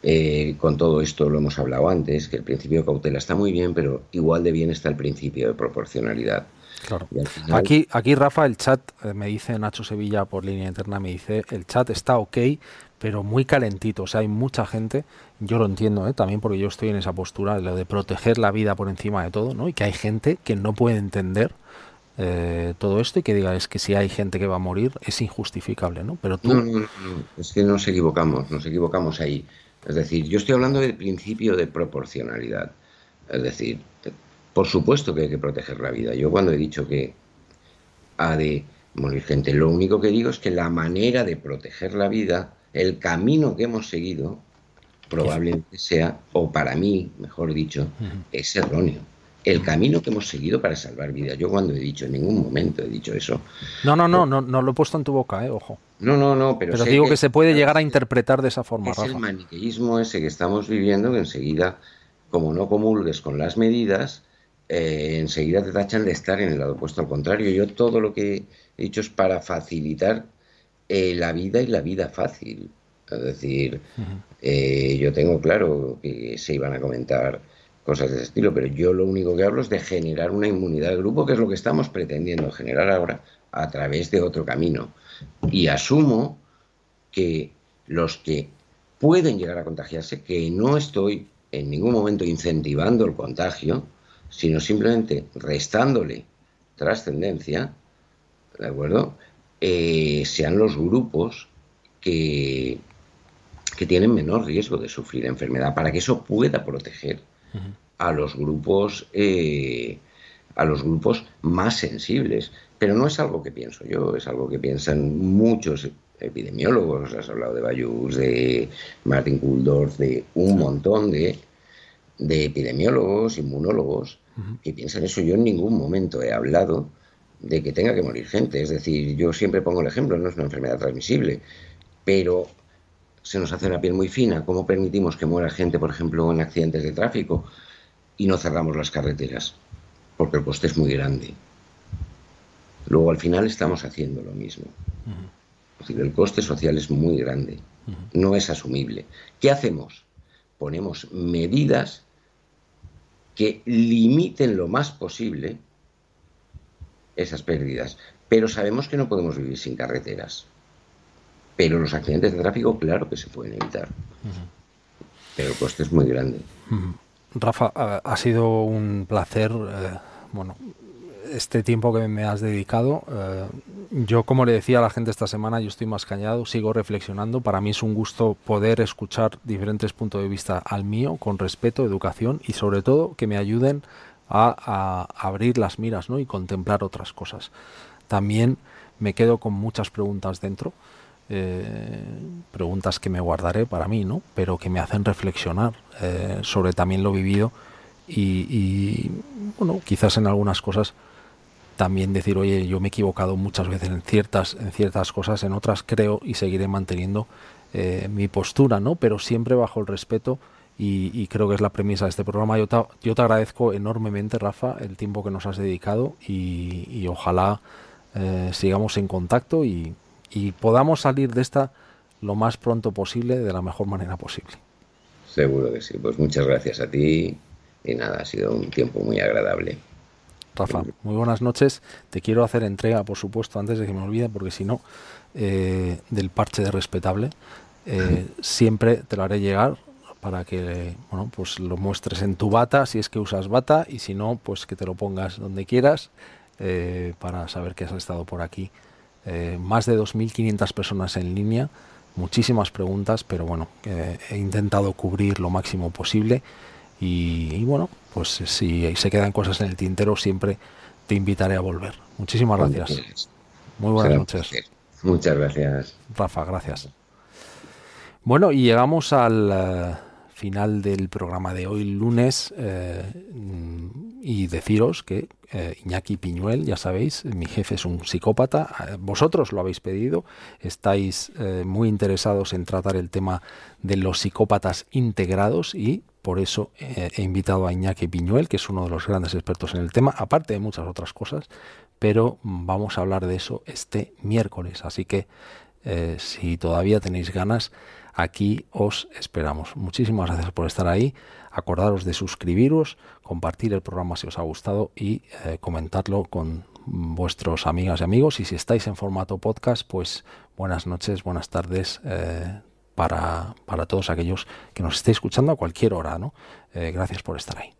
eh, con todo esto lo hemos hablado antes, que el principio de cautela está muy bien, pero igual de bien está el principio de proporcionalidad. Claro. Aquí, aquí, Rafa, el chat, me dice Nacho Sevilla por línea interna, me dice, el chat está ok, pero muy calentito. O sea, hay mucha gente, yo lo entiendo ¿eh? también porque yo estoy en esa postura, lo de proteger la vida por encima de todo, ¿no? Y que hay gente que no puede entender todo esto y que diga es que si hay gente que va a morir es injustificable, ¿no? Pero tú... no, no, es que nos equivocamos, nos equivocamos ahí. Es decir, yo estoy hablando del principio de proporcionalidad. Es decir, por supuesto que hay que proteger la vida. Yo cuando he dicho que ha de morir gente, lo único que digo es que la manera de proteger la vida, el camino que hemos seguido, probablemente sea, o para mí, mejor dicho, es erróneo el camino que hemos seguido para salvar vidas. Yo cuando he dicho, en ningún momento he dicho eso. No, no, no, no, no lo he puesto en tu boca, eh, ojo. No, no, no, pero... Pero digo que, se puede llegar a interpretar de esa forma. Es el maniqueísmo ese que estamos viviendo, que enseguida, como no comulgues con las medidas, eh, enseguida te tachan de estar en el lado opuesto al contrario. Yo todo lo que he dicho es para facilitar eh, la vida y la vida fácil. Es decir, eh, yo tengo claro que se iban a comentar cosas de ese estilo, pero yo lo único que hablo es de generar una inmunidad de grupo, que es lo que estamos pretendiendo generar ahora a través de otro camino. Y asumo que los que pueden llegar a contagiarse, que no estoy en ningún momento incentivando el contagio, sino simplemente restándole trascendencia, ¿de acuerdo? Eh, sean los grupos que, que tienen menor riesgo de sufrir enfermedad, para que eso pueda proteger a los grupos eh, a los grupos más sensibles. Pero no es algo que pienso yo, es algo que piensan muchos epidemiólogos. Has hablado de Bayus, de Martin Kuldorf, de un montón de, de epidemiólogos, inmunólogos, que piensan eso. Yo en ningún momento he hablado de que tenga que morir gente. Es decir, yo siempre pongo el ejemplo, no es una enfermedad transmisible, pero se nos hace la piel muy fina. ¿Cómo permitimos que muera gente, por ejemplo, en accidentes de tráfico y no cerramos las carreteras? Porque el coste es muy grande. Luego, al final, estamos haciendo lo mismo. Es decir, el coste social es muy grande. No es asumible. ¿Qué hacemos? Ponemos medidas que limiten lo más posible esas pérdidas. Pero sabemos que no podemos vivir sin carreteras. Pero los accidentes de tráfico, claro que se pueden evitar. Pero el coste es muy grande. Rafa, ha sido un placer, eh, bueno, este tiempo que me has dedicado. Eh, yo, como le decía a la gente esta semana, yo estoy más cañado, sigo reflexionando. Para mí es un gusto poder escuchar diferentes puntos de vista al mío, con respeto, educación y sobre todo que me ayuden a, abrir las miras ¿no? y contemplar otras cosas. También me quedo con muchas preguntas dentro, eh, preguntas que me guardaré para mí, ¿no? pero que me hacen reflexionar eh, sobre también lo vivido y, bueno, quizás en algunas cosas también decir, oye, yo me he equivocado muchas veces en ciertas, en ciertas cosas, en otras creo y seguiré manteniendo eh, mi postura, ¿no? Pero siempre bajo el respeto y, creo que es la premisa de este programa. Yo te, yo te agradezco enormemente, Rafa, el tiempo que nos has dedicado y, ojalá eh, sigamos en contacto y, podamos salir de esta lo más pronto posible, de la mejor manera posible. Seguro que sí. Pues muchas gracias a ti y nada, ha sido un tiempo muy agradable. Rafa, muy buenas noches. Te quiero hacer entrega, por supuesto, antes de que me olvide, porque si no, eh, del parche de respetable. Eh, siempre te lo haré llegar para que bueno, pues lo muestres en tu bata, si es que usas bata, y si no, pues que te lo pongas donde quieras, eh, para saber que has estado por aquí. Eh, más de 2.500 personas en línea, muchísimas preguntas, pero bueno, he intentado cubrir lo máximo posible. Y, bueno, pues si se quedan cosas en el tintero, siempre te invitaré a volver. Muchísimas gracias. Muy buenas noches. Muchas gracias. Rafa, gracias. Bueno, y llegamos al... Final del programa de hoy, lunes, eh, y deciros que eh, Iñaki Piñuel, ya sabéis, mi jefe es un psicópata, eh, vosotros lo habéis pedido, estáis muy interesados en tratar el tema de los psicópatas integrados y por eso he invitado a Iñaki Piñuel, que es uno de los grandes expertos en el tema, aparte de muchas otras cosas, pero vamos a hablar de eso este miércoles, así que si todavía tenéis ganas, aquí os esperamos. Muchísimas gracias por estar ahí. Acordaros de suscribiros, compartir el programa si os ha gustado y eh, comentarlo con vuestros amigas y amigos. Y si estáis en formato podcast, pues buenas noches, buenas tardes. Eh, para, para, todos aquellos que nos estéis escuchando a cualquier hora, ¿no? Eh, gracias por estar ahí.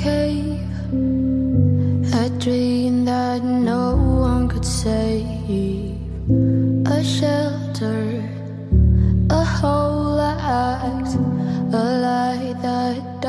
cave. A dream that no one could save. A shelter, a whole light A light that